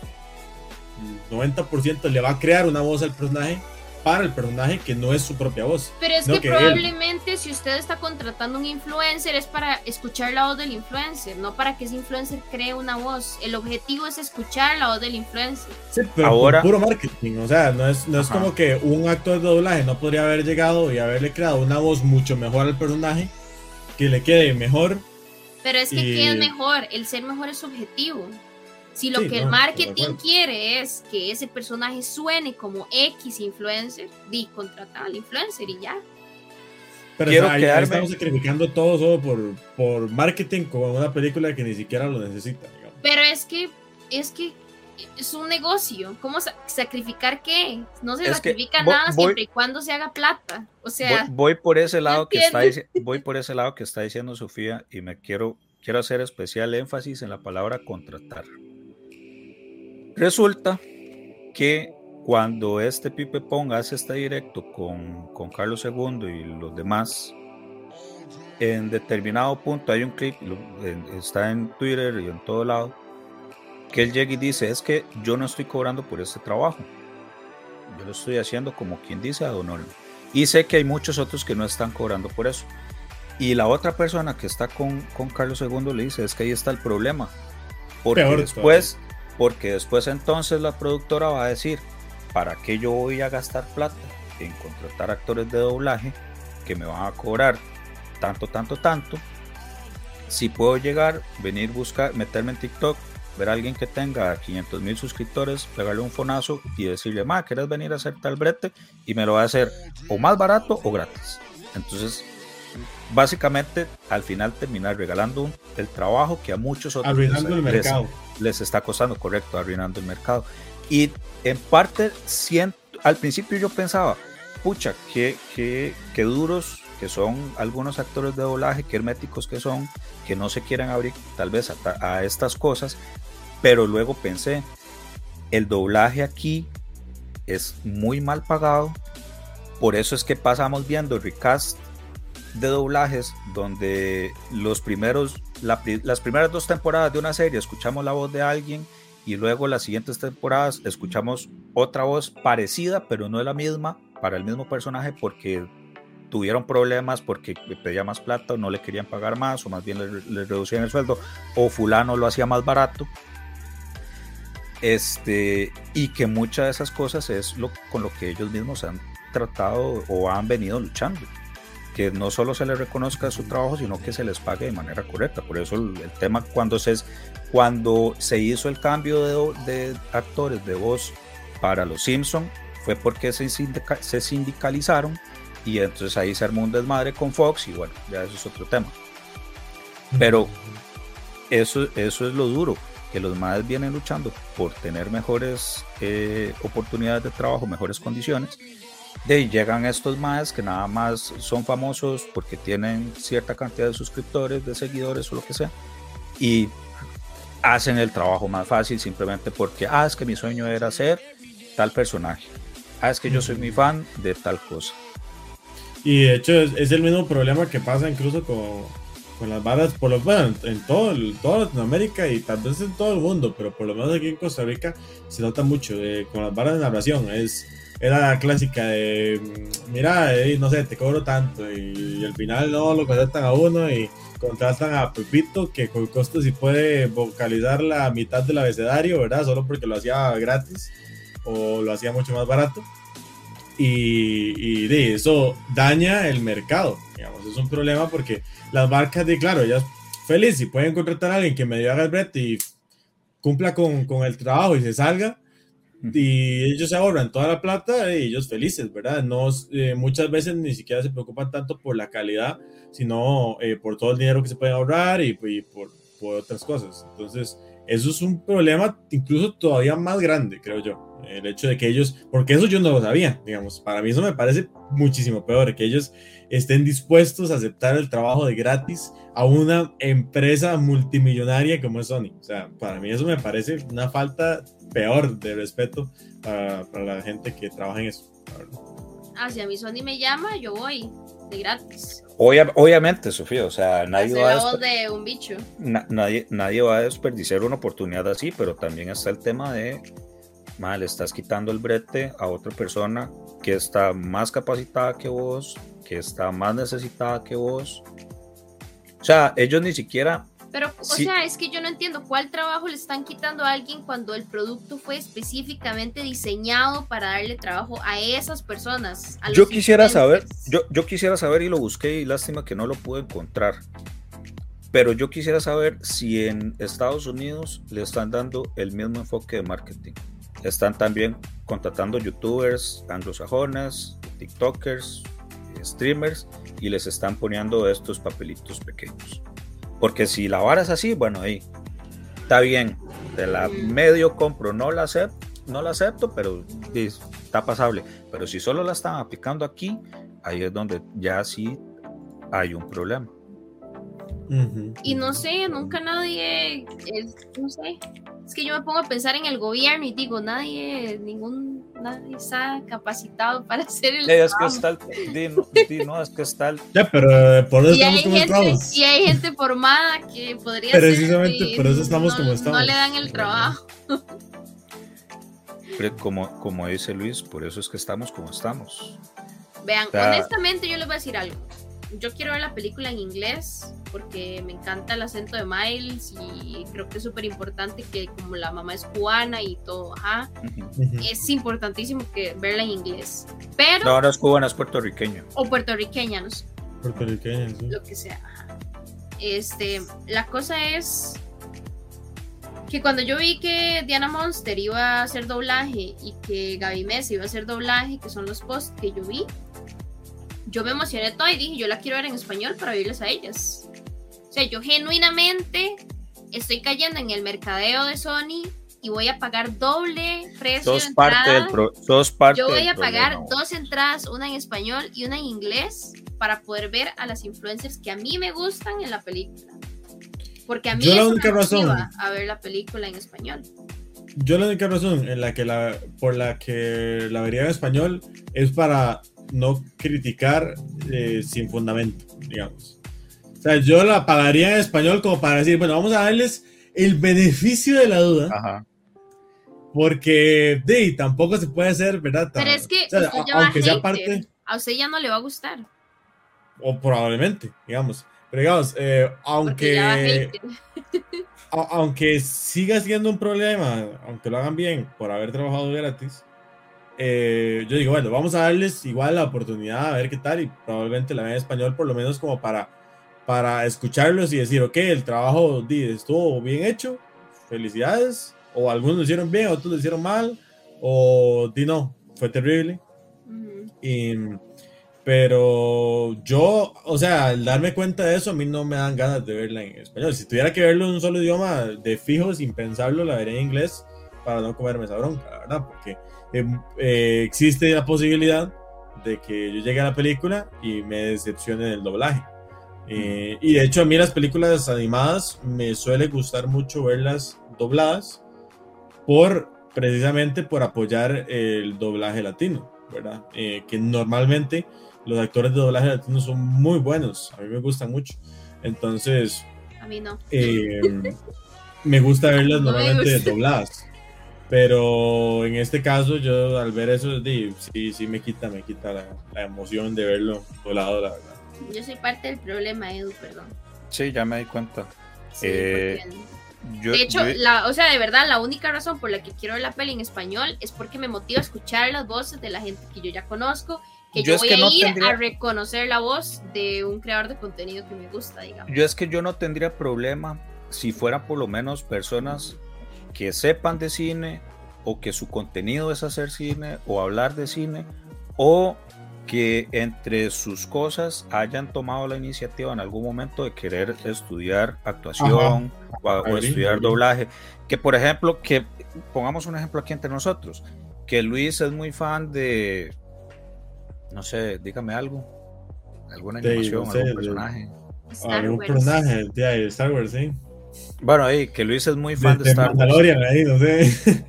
C: 90% le va a crear una voz al personaje para el personaje que no es su propia voz.
B: Pero es que, probablemente si usted está contratando un influencer es para escuchar la voz del influencer, no para que ese influencer cree una voz. El objetivo es escuchar la voz del influencer.
C: Sí, pero Ahora... puro marketing, o sea, no es, no es como que un actor de doblaje no podría haber llegado y haberle creado una voz mucho mejor al personaje, que le quede mejor.
B: Pero es que ¿qué es mejor? El ser mejor es objetivo. Si lo que el marketing quiere es que ese personaje suene como X influencer, di contratar al influencer y ya.
C: Pero Quiero estamos sacrificando todo solo por, por marketing como una película que ni siquiera lo necesita.
B: Pero es que, es que es un negocio. ¿Cómo sacrificar qué? No se sacrifica nada siempre y cuando se haga plata. O sea,
A: voy, por ese lado que está voy por ese lado que está diciendo Sofía y me quiero quiero hacer especial énfasis en la palabra contratar. Resulta que cuando este Pipe Ponga hace este directo con, con Carlos II y los demás, en determinado punto hay un clip, está en Twitter y en todo lado, que él llega y dice, es que yo no estoy cobrando por este trabajo, yo lo estoy haciendo como quien dice a honor. Y sé que hay muchos otros que no están cobrando por eso. Y la otra persona que está con, con Carlos II le dice, es que ahí está el problema. Porque después, porque después entonces la productora va a decir, ¿para qué yo voy a gastar plata en contratar actores de doblaje que me van a cobrar tanto, tanto, tanto? Si puedo llegar, venir, buscar, meterme en TikTok, ver a alguien que tenga 500 mil suscriptores, pegarle un fonazo y decirle, ma, ¿quieres venir a hacer tal brete? Y me lo va a hacer o más barato o gratis. Entonces, básicamente, al final terminar regalando el trabajo que a muchos otros
C: Arruinando el mercado
A: les está costando, correcto, arruinando el mercado. Y en parte, siento, al principio yo pensaba, pucha, qué, qué, qué duros que son algunos actores de doblaje, qué herméticos que son, que no se quieren abrir tal vez a, a estas cosas, pero luego pensé, el doblaje aquí es muy mal pagado, por eso es que pasamos viendo recast de doblajes donde los primeros las primeras dos temporadas de una serie escuchamos la voz de alguien y luego las siguientes temporadas escuchamos otra voz parecida, pero no es la misma, para el mismo personaje porque tuvieron problemas porque pedía más plata o no le querían pagar más o más bien le, reducían el sueldo o fulano lo hacía más barato. Este, y que muchas de esas cosas es lo, con lo que ellos mismos han tratado o han venido luchando. Que no solo se les reconozca su trabajo, sino que se les pague de manera correcta. Por eso el, tema cuando se, cuando se hizo el cambio de, de actores de voz para los Simpson fue porque se, se sindicalizaron y entonces ahí se armó un desmadre con Fox y bueno, ya eso es otro tema. Pero eso, eso es lo duro, que los madres vienen luchando por tener mejores eh, oportunidades de trabajo, mejores condiciones. De ahí llegan estos madres que nada más son famosos porque tienen cierta cantidad de suscriptores, de seguidores o lo que sea. Y hacen el trabajo más fácil simplemente porque, ah, es que mi sueño era ser tal personaje. Ah, es que yo soy muy fan de tal cosa.
C: Y de hecho es, el mismo problema que pasa incluso con, con las barras, por lo bueno, en todo, toda Latinoamérica y tal vez en todo el mundo, pero por lo menos aquí en Costa Rica se nota mucho eh, con las barras de narración. Es, era la clásica de, mm, mira, eh, no sé, te cobro tanto y, al final no lo contratan a uno y contratan a Pepito que con costo si puede vocalizar la mitad del abecedario, ¿verdad? Solo porque lo hacía gratis o lo hacía mucho más barato y, de eso daña el mercado. Digamos, es un problema porque las marcas de, claro, ellas feliz si pueden contratar a alguien que me haga el brete y cumpla con, con, el trabajo y se salga y ellos se ahorran toda la plata y ellos felices, ¿verdad? No, eh, muchas veces ni siquiera se preocupan tanto por la calidad, sino eh, por todo el dinero que se puede ahorrar y, y por, por otras cosas. Entonces, eso es un problema incluso todavía más grande, creo yo el hecho de que ellos, porque eso yo no lo sabía, digamos, para mí eso me parece muchísimo peor, que ellos estén dispuestos a aceptar el trabajo de gratis a una empresa multimillonaria como es Sony. O sea, para mí eso me parece una falta peor de respeto para, la gente que trabaja en eso.
B: Ah, si a mí Sony me llama, yo voy de gratis.
A: obviamente, Sofía, o sea, nadie va,
B: a de un bicho.
A: nadie, nadie va a desperdiciar una oportunidad así, pero también está el tema de mal, estás quitando el brete a otra persona que está más capacitada que vos, que está más necesitada que vos. O sea, ellos ni siquiera...
B: Pero, o sea, es que yo no entiendo cuál trabajo le están quitando a alguien cuando el producto fue específicamente diseñado para darle trabajo a esas personas.
A: yo quisiera saber, yo, yo quisiera saber y lo busqué y lástima que no lo pude encontrar. Pero yo quisiera saber si en Estados Unidos le están dando el mismo enfoque de marketing. Están también contratando youtubers anglosajones, tiktokers, streamers y les están poniendo estos papelitos pequeños. Porque si la vara es así, bueno, ahí está bien. De la medio compro, no la acepto, no la acepto, pero está pasable. Pero si solo la están aplicando aquí, ahí es donde ya sí hay un problema.
B: Y no sé, nunca nadie, no sé, es que yo me pongo a pensar en el gobierno y digo, nadie, ningún, nadie está capacitado para hacer el
A: es que está el, no, es que está el...
C: Ya, pero eh, por eso y estamos como
B: gente,
C: estamos.
B: Y hay gente formada que podría
C: Precisamente por eso estamos como estamos.
B: No le dan el trabajo.
A: Como, como dice Luis, por eso es que estamos como estamos.
B: Vean, honestamente yo les voy a decir algo yo quiero ver la película en inglés porque me encanta el acento de Miles y creo que es súper importante que como la mamá es cubana y todo, ajá, es importantísimo que verla en inglés. Pero...
A: No, no es cubana, es puertorriqueña.
B: O puertorriqueña, no sé.
C: Puertorriqueña, sí.
B: Lo que sea. Este, la cosa es que cuando yo vi que Diana Monster iba a hacer doblaje y que Gaby Mesa iba a hacer doblaje, que son los posts que yo vi, yo me emocioné todo y dije, yo la quiero ver en español para verles a ellas. O sea, yo genuinamente estoy cayendo en el mercadeo de Sony y voy a pagar doble precio
A: de entrada. Parte
B: yo voy a pagar dos entradas, una en español y una en inglés, para poder ver a las influencers que a mí me gustan en la película. Porque a mí
C: yo la única razón
B: a ver la película en español.
C: Yo la única razón en la que la, por la que la vería en español es para no criticar eh, sin fundamento, digamos. O sea, yo la pagaría en español como para decir, bueno, vamos a darles el beneficio de la duda. Porque, de, tampoco se puede hacer, ¿verdad?
B: Pero es que aunque sea parte, a usted ya no le va a gustar.
C: O probablemente, digamos. Pero digamos, eh, aunque, aunque siga siendo un problema, aunque lo hagan bien por haber trabajado gratis, eh, yo digo, bueno, vamos a darles igual la oportunidad a ver qué tal y probablemente la vean en español por lo menos como para, para escucharlos y decir, ok, el trabajo estuvo bien hecho, felicidades, o algunos lo hicieron bien, otros lo hicieron mal, o di no, fue terrible. y, pero yo, o sea, al darme cuenta de eso, a mí no me dan ganas de verla en español. Si tuviera que verlo en un solo idioma, de fijo, sin pensarlo, la veré en inglés para no comerme esa bronca, la verdad, porque em, eh, existe la posibilidad de que yo llegue a la película y me decepcione el doblaje. Eh, y de hecho, a mí las películas animadas me suele gustar mucho verlas dobladas por precisamente por apoyar el doblaje latino, ¿verdad? Eh, que normalmente los actores de doblaje latino son muy buenos, a mí me gustan mucho. Entonces,
B: a mí no.
C: Eh, me gusta verlas normalmente dobladas. Pero en este caso, yo al ver eso, sí, sí me quita, me quita la, emoción de verlo doblado, la verdad.
B: Yo soy parte del problema, Edu, perdón.
A: Sí, ya me di cuenta. Eh,
B: de hecho, la, o sea, de verdad, la única razón por la que quiero ver la peli en español es porque me motiva a escuchar las voces de la gente que yo ya conozco que yo, voy a ir a reconocer la voz de un creador de contenido que me gusta, digamos.
A: Yo es que yo no tendría problema si fueran por lo menos personas que sepan de cine o que su contenido es hacer cine o hablar de cine o que entre sus cosas hayan tomado la iniciativa en algún momento de querer estudiar actuación o, estudiar doblaje. Que por ejemplo, que pongamos un ejemplo aquí entre nosotros, que Luis es muy fan de, no sé, dígame algo. ¿Alguna animación, algún personaje?
C: algún personaje de Star Wars, sí.
A: Bueno, ahí, que Luis es muy fan de, Star Wars.
C: Ahí, no sé.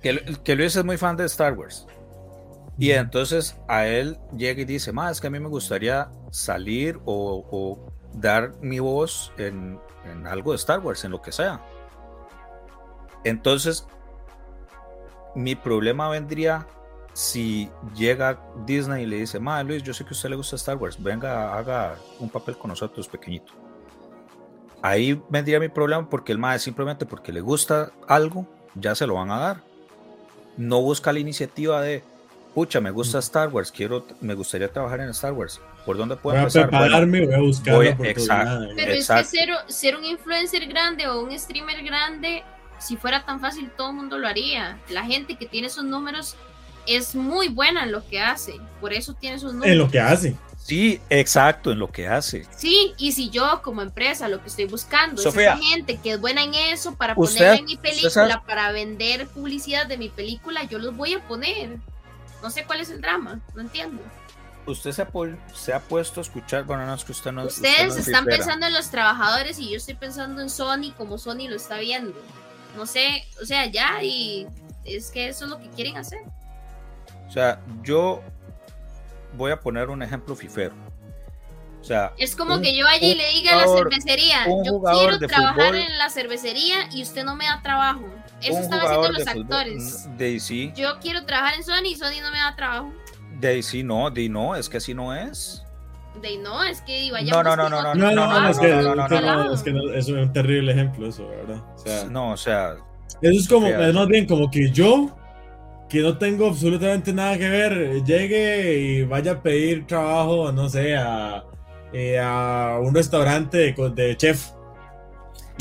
A: Que, Luis es muy fan de Star Wars. Y entonces a él llega y dice, más es que a mí me gustaría salir o, dar mi voz en, en, algo de Star Wars, en lo que sea. Entonces, mi problema vendría si llega Disney y le dice, Madre Luis, yo sé que a usted le gusta Star Wars, venga, haga un papel con nosotros pequeñito. Ahí vendría mi problema porque el Madre simplemente porque le gusta algo, ya se lo van a dar. No busca la iniciativa de, pucha, me gusta Star Wars, quiero, me gustaría trabajar en Star Wars. ¿Por dónde puedo
C: voy
A: empezar?
C: A prepararme, voy a buscar
B: exacto, Pero es que ser, ser un influencer grande o un streamer grande, si fuera tan fácil, todo el mundo lo haría. La gente que tiene esos números es muy buena en lo que hace, por eso tiene sus números.
C: En lo que hace.
A: Sí, exacto, en lo que hace.
B: Sí, y si yo como empresa lo que estoy buscando es esa gente que es buena en eso para poner en mi película, para vender publicidad de mi película, yo los voy a poner. No sé cuál es el drama, no entiendo.
A: Usted se ha, se ha puesto a escuchar, bueno, no es que usted no
B: Ustedes están pensando en los trabajadores y yo estoy pensando en Sony como Sony lo está viendo. No sé, o sea, ya, y es que eso es lo que quieren hacer.
A: O sea, yo voy a poner un ejemplo fifero. O sea,
B: es como que yo allí le diga a la cervecería, yo quiero trabajar en la cervecería y usted no me da trabajo. Eso están haciendo los actores.
A: Daisy.
B: Yo quiero trabajar en Sony y Sony no me da trabajo.
A: Daisy no, de no, es que así no es.
B: De no, es que vaya.
A: No, no, no, no, no, no,
C: no, es que no, es que es un terrible ejemplo eso, ¿verdad?
A: O sea, no, o sea.
C: Eso es como, es más bien como que yo que no tengo absolutamente nada que ver, llegue y vaya a pedir trabajo, no sé, a, eh, a un restaurante de, chef.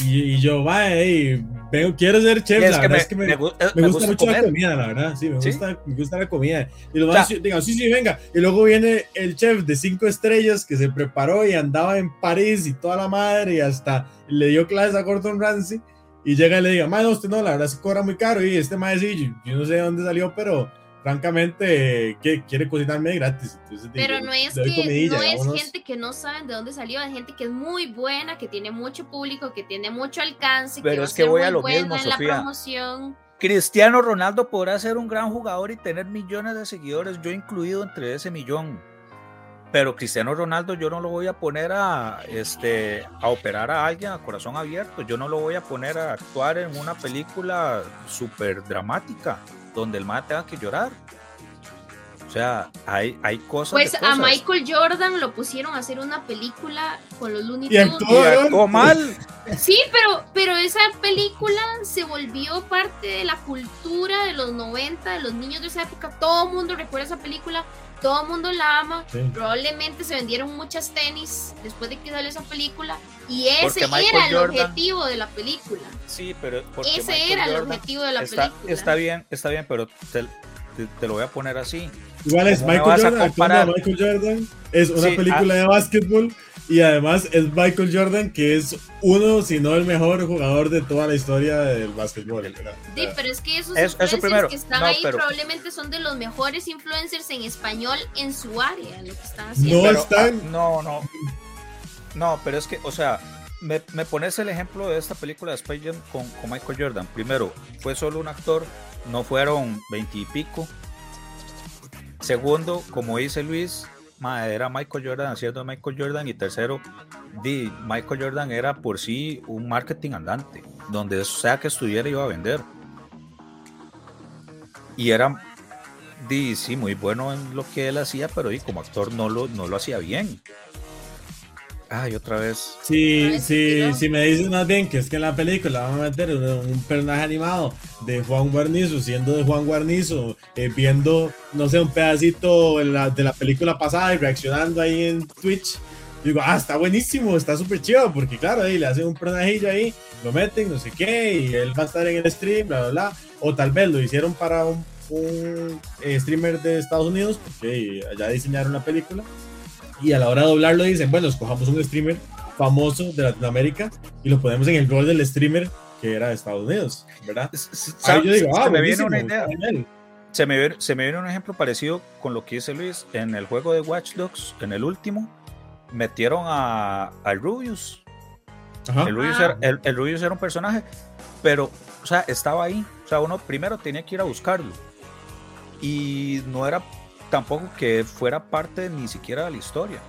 C: Y, yo, va, y vengo, quiero ser chef, la verdad es que me, me, gusta, mucho la comida, la verdad, sí, me, Gusta, me gusta la comida. Y los digan, sí, sí, venga. Y luego viene el chef de cinco estrellas que se preparó y andaba en París y toda la madre y hasta le dio clases a Gordon Ramsay y llega y le diga, no, usted no, la verdad se cobra muy caro y este mae sí, yo, no sé de dónde salió, pero francamente que quiere cocinarme gratis.
B: pero no es, que, no es gente que no saben de dónde salió, es gente que es muy buena, que tiene mucho público, que tiene mucho alcance,
A: pero
B: que
A: es que voy a lo
B: mismo,
A: Sofía.
B: la promoción.
A: Cristiano Ronaldo podrá ser un gran jugador y tener millones de seguidores, yo incluido entre ese millón. Pero Cristiano Ronaldo yo no lo voy a poner a, este, a operar a alguien a corazón abierto. Yo no lo voy a poner a actuar en una película súper dramática donde el más tenga que llorar. O sea, hay, hay cosas.
B: Pues
A: a
B: Michael Jordan lo pusieron a hacer una película con los Looney
A: Tunes. Y mal.
B: Sí, pero, pero esa película se volvió parte de la cultura de los 90, de los niños de esa época. Todo el mundo recuerda esa película, todo el mundo la ama. Probablemente se vendieron muchas tenis después de que salió esa película. Y ese era el objetivo de la película.
A: Sí, pero.
B: Ese era el objetivo de la película.
A: Está bien, está bien, pero te lo voy a poner así
C: Igual es Michael Jordan, Michael Jordan. Es una película ah. de básquetbol y además es Michael Jordan que es uno, si no el mejor jugador de toda la historia del básquetbol.
B: Sí, pero es que esos influencers que están ahí probablemente son de los mejores influencers en español en su área, lo que están haciendo.
C: No están.
A: Ah, no, no. No, pero es que, o sea, me, me, pones el ejemplo de esta película de Space Jam con, con Michael Jordan. Primero, fue solo un actor, no fueron veintipico Segundo, como dice Luis, era Michael Jordan haciendo Michael Jordan. Y tercero, Michael Jordan era por sí un marketing andante, donde sea que estuviera iba a vender. Y era, sí, muy bueno en lo que él hacía, pero y como actor no lo, no lo hacía bien. Ay, otra vez.
C: Sí, sí, si me dices más bien que es que en la película van a meter un, personaje animado de Juan Guarnizo, siendo de Juan Guarnizo, eh, viendo, no sé, un pedacito de la, de la película pasada y reaccionando ahí en Twitch. Digo, ah, está buenísimo, está súper chido, porque claro, ahí le hacen un personajillo ahí, lo meten, no sé qué, y él va a estar en el stream, bla, bla, bla. O tal vez lo hicieron para un, un eh, streamer de Estados Unidos, porque allá diseñaron la película y a la hora de doblarlo dicen, bueno, escojamos un streamer famoso de Latinoamérica y lo ponemos en el rol del streamer que era de Estados Unidos, ¿verdad?
A: Ahí yo digo, ah, se me viene una idea. Se me, viene, se me viene un ejemplo parecido con lo que dice Luis en el juego de Watch Dogs, en el último, metieron a, al Rubius. El, Rubius era, el, el Rubius era un personaje, pero, o sea, estaba ahí. O sea, uno primero tenía que ir a buscarlo. Y no era tampoco que fuera parte ni siquiera de la historia.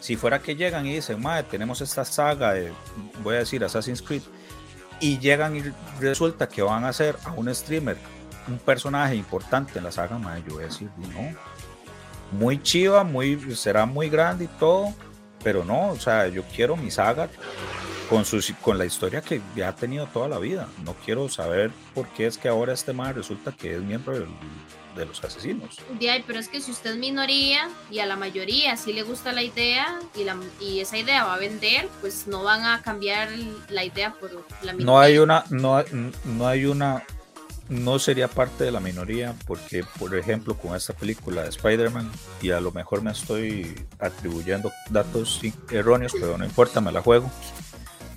A: Si fuera que llegan y dicen, madre, tenemos esta saga de, voy a decir, Assassin's Creed, y llegan y resulta que van a hacer a un streamer un personaje importante en la saga, madre, yo voy a decir, no. Muy chiva, muy, será muy grande y todo, pero no, o sea, yo quiero mi saga con, su, con la historia que ya ha tenido toda la vida. No quiero saber por qué es que ahora este man resulta que es miembro del, de los asesinos.
B: pero es que si usted es minoría y a la mayoría sí le gusta la idea y, la, y esa idea va a vender, pues no van a cambiar la idea por la minoría.
A: No hay una, no, no hay una, no sería parte de la minoría porque, por ejemplo, con esta película de Spider-Man, y a lo mejor me estoy atribuyendo datos erróneos, pero no importa, me la juego.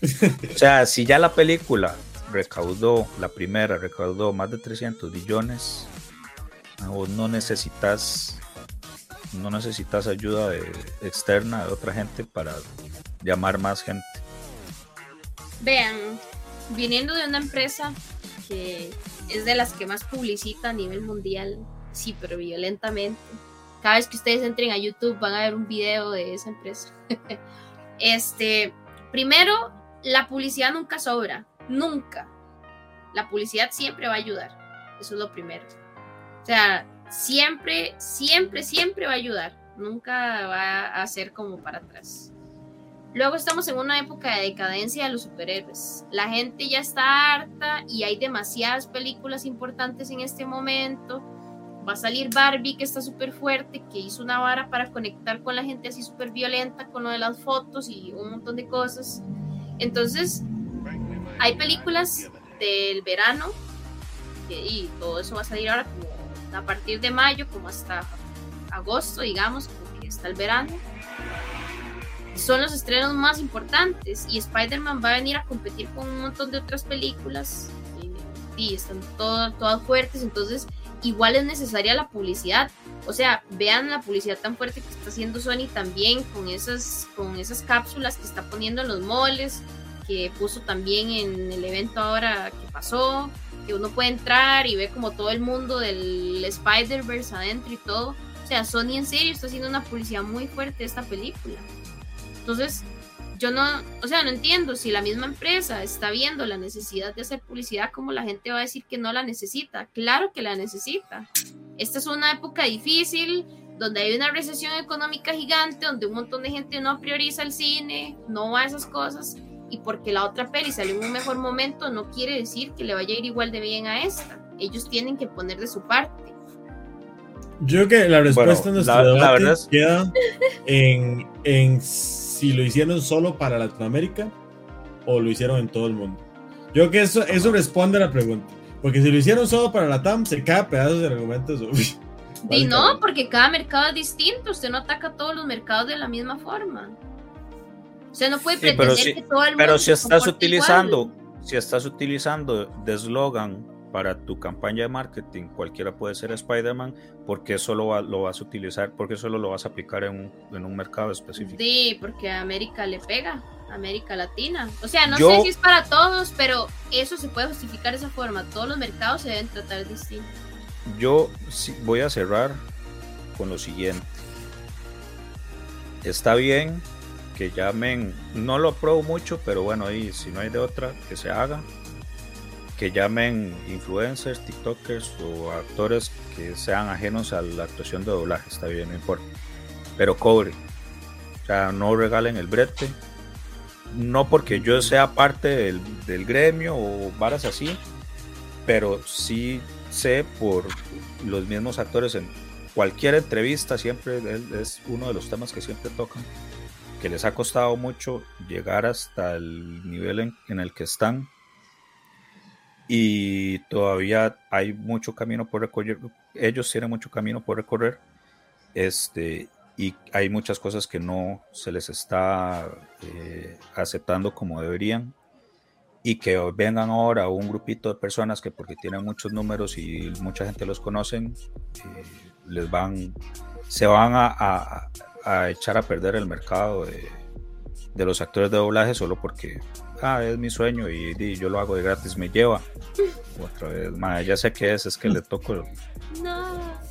A: O sea, si ya la película recaudó, la primera recaudó más de 300 billones no necesitas no necesitas ayuda externa de otra gente para llamar más gente.
B: Vean, viniendo de una empresa que es de las que más publicita a nivel mundial, sí, pero violentamente. Cada vez que ustedes entren a YouTube van a ver un video de esa empresa. este, primero, la publicidad nunca sobra, nunca. La publicidad siempre va a ayudar. Eso es lo primero. O sea, siempre, siempre, siempre va a ayudar. Nunca va a ser como para atrás. Luego estamos en una época de decadencia de los superhéroes. La gente ya está harta y hay demasiadas películas importantes en este momento. Va a salir Barbie, que está súper fuerte, que hizo una vara para conectar con la gente así súper violenta, con lo de las fotos y un montón de cosas. Entonces, hay películas del verano y todo eso va a salir ahora a partir de mayo como hasta agosto, digamos, porque está el verano. Son los estrenos más importantes y Spider-Man va a venir a competir con un montón de otras películas y, están todas, todas fuertes, entonces igual es necesaria la publicidad. O sea, vean la publicidad tan fuerte que está haciendo Sony también con esas, con esas cápsulas que está poniendo en los moles, que puso también en el evento ahora que pasó que uno puede entrar y ve como todo el mundo del Spider-Verse adentro y todo. O sea, Sony en serio está haciendo una publicidad muy fuerte de esta película. Entonces, yo no, o sea, no entiendo si la misma empresa está viendo la necesidad de hacer publicidad, como la gente va a decir que no la necesita. Claro que la necesita. Esta es una época difícil, donde hay una recesión económica gigante, donde un montón de gente no prioriza el cine, no va a esas cosas, y porque la otra peli salió en un mejor momento, no quiere decir que le vaya a ir igual de bien a esta. Ellos tienen que poner de su parte.
C: Yo creo que la respuesta en nuestro debate queda en, en si lo hicieron solo para Latinoamérica o lo hicieron en todo el mundo. Yo creo que eso, eso responde a la pregunta. Porque si lo hicieron solo para la TAM, se cae pedazos de argumentos.
B: Y no, porque cada mercado es distinto. Usted no ataca todos los mercados de la misma forma. Usted no puede pretender que todo el mundo.
A: Pero si estás utilizando, si estás utilizando de eslogan para tu campaña de marketing, cualquiera puede ser Spider-Man, porque solo lo vas a utilizar, porque solo lo vas a aplicar en un, en un mercado específico.
B: Sí, porque a América le pega, América Latina. O sea, no sé si es para todos, pero eso se puede justificar de esa forma. Todos los mercados se deben tratar distintos.
A: Yo voy a cerrar con lo siguiente. Está bien que llamen, no lo apruebo mucho, pero bueno, ahí si no hay de otra, que se haga. Que llamen influencers, TikTokers o actores que sean ajenos a la actuación de doblaje, está bien, no importa. Pero cobre. O sea, no regalen el brete. No porque yo sea parte del, del gremio o varas así, pero sí sé por los mismos actores en cualquier entrevista, siempre es uno de los temas que siempre tocan, que les ha costado mucho llegar hasta el nivel en, el que están. Y todavía hay mucho camino por recorrer, ellos tienen mucho camino por recorrer, este, y hay muchas cosas que no se les está eh, aceptando como deberían. Y que vengan ahora un grupito de personas que porque tienen muchos números y mucha gente los conocen, eh, les van, se van a, a, echar a perder el mercado de, de, los actores de doblaje solo porque ah, es mi sueño y, yo lo hago de gratis, me lleva. Otra vez, madre, ya sé qué es, es que le toco. No.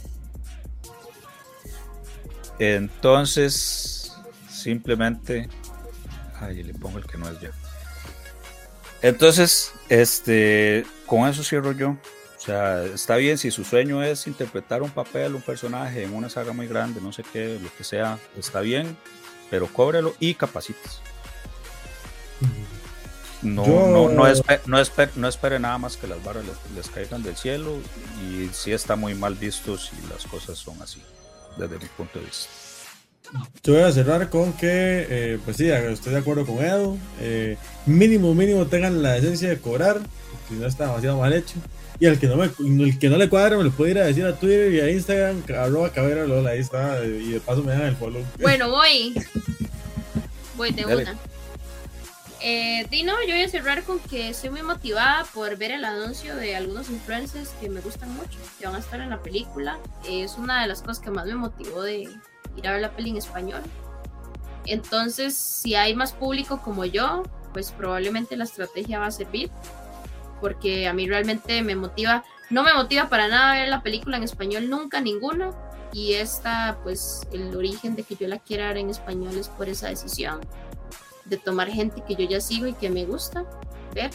A: Entonces, simplemente, ay, le pongo el que no es ya. Entonces, este, con eso cierro yo. O sea, está bien si su sueño es interpretar un papel, un personaje en una saga muy grande, no sé qué, lo que sea, está bien, pero cóbrelo y capacites. No, no, no, espere, no, no, espere, nada más que las barras les, caigan del cielo y sí está muy mal visto si las cosas son así, desde mi punto de vista.
C: Yo voy a cerrar con que, eh, pues sí, estoy de acuerdo con Edo. Eh, mínimo, mínimo tengan la decencia de cobrar, si no está demasiado mal hecho. Y al que no, me, el que no le cuadre me lo puede ir a decir a Twitter y a Instagram, arroba cabera Lola, ahí está. Y de paso me dan el follow.
B: Bueno, voy. Voy de una. Eh, Dino, yo voy a cerrar con que estoy muy motivada por ver el anuncio de algunos influencers que me gustan mucho, que van a estar en la película. Es una de las cosas que más me motivó de, ir a ver la peli en español. Entonces, si hay más público como yo, pues probablemente la estrategia va a servir, porque a mí realmente me motiva, no me motiva para nada ver la película en español nunca, ninguna, y esta, pues el origen de que yo la quiera ver en español es por esa decisión, de tomar gente que yo ya sigo y que me gusta ver,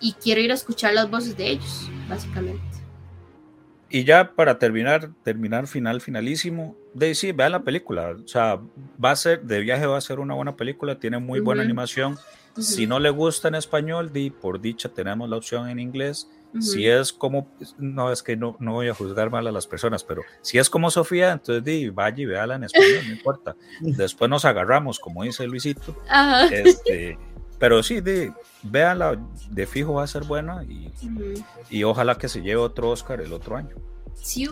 B: y quiero ir a escuchar las voces de ellos, básicamente.
A: Y ya para terminar, terminar final, finalísimo, de sí, vean la película. O sea, va a ser, de viaje va a ser una buena película, tiene muy buena animación. Si no le gusta en español, di, por dicha tenemos la opción en inglés. Si es como, no es que no, no voy a juzgar mal a las personas, pero si es como Sofía, entonces di, vaya y véala en español, no importa. Después nos agarramos, como dice Luisito. Este, pero sí, de, véanla, de fijo va a ser buena y, y, ojalá que se lleve otro Oscar el otro año.
B: Sí.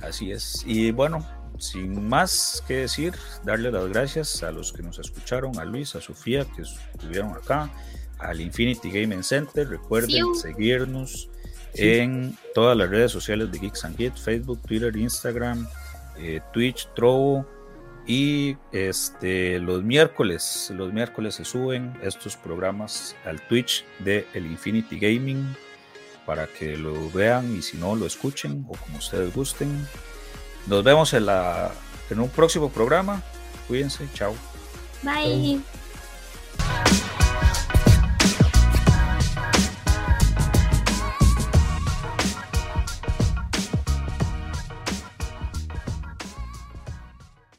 A: Así es. Y bueno, sin más que decir, darle las gracias a los que nos escucharon, a Luis, a Sofía, que estuvieron acá, al Infinity Gaming Center. Recuerden seguirnos en todas las redes sociales de Geeks and Kids, Facebook, Twitter, Instagram, eh, Twitch, Trovo y este, los miércoles, los miércoles se suben estos programas al Twitch de el Infinity Gaming para que lo vean y si no lo escuchen o como ustedes gusten. Nos vemos en, un próximo programa. Cuídense, chao.
B: Bye.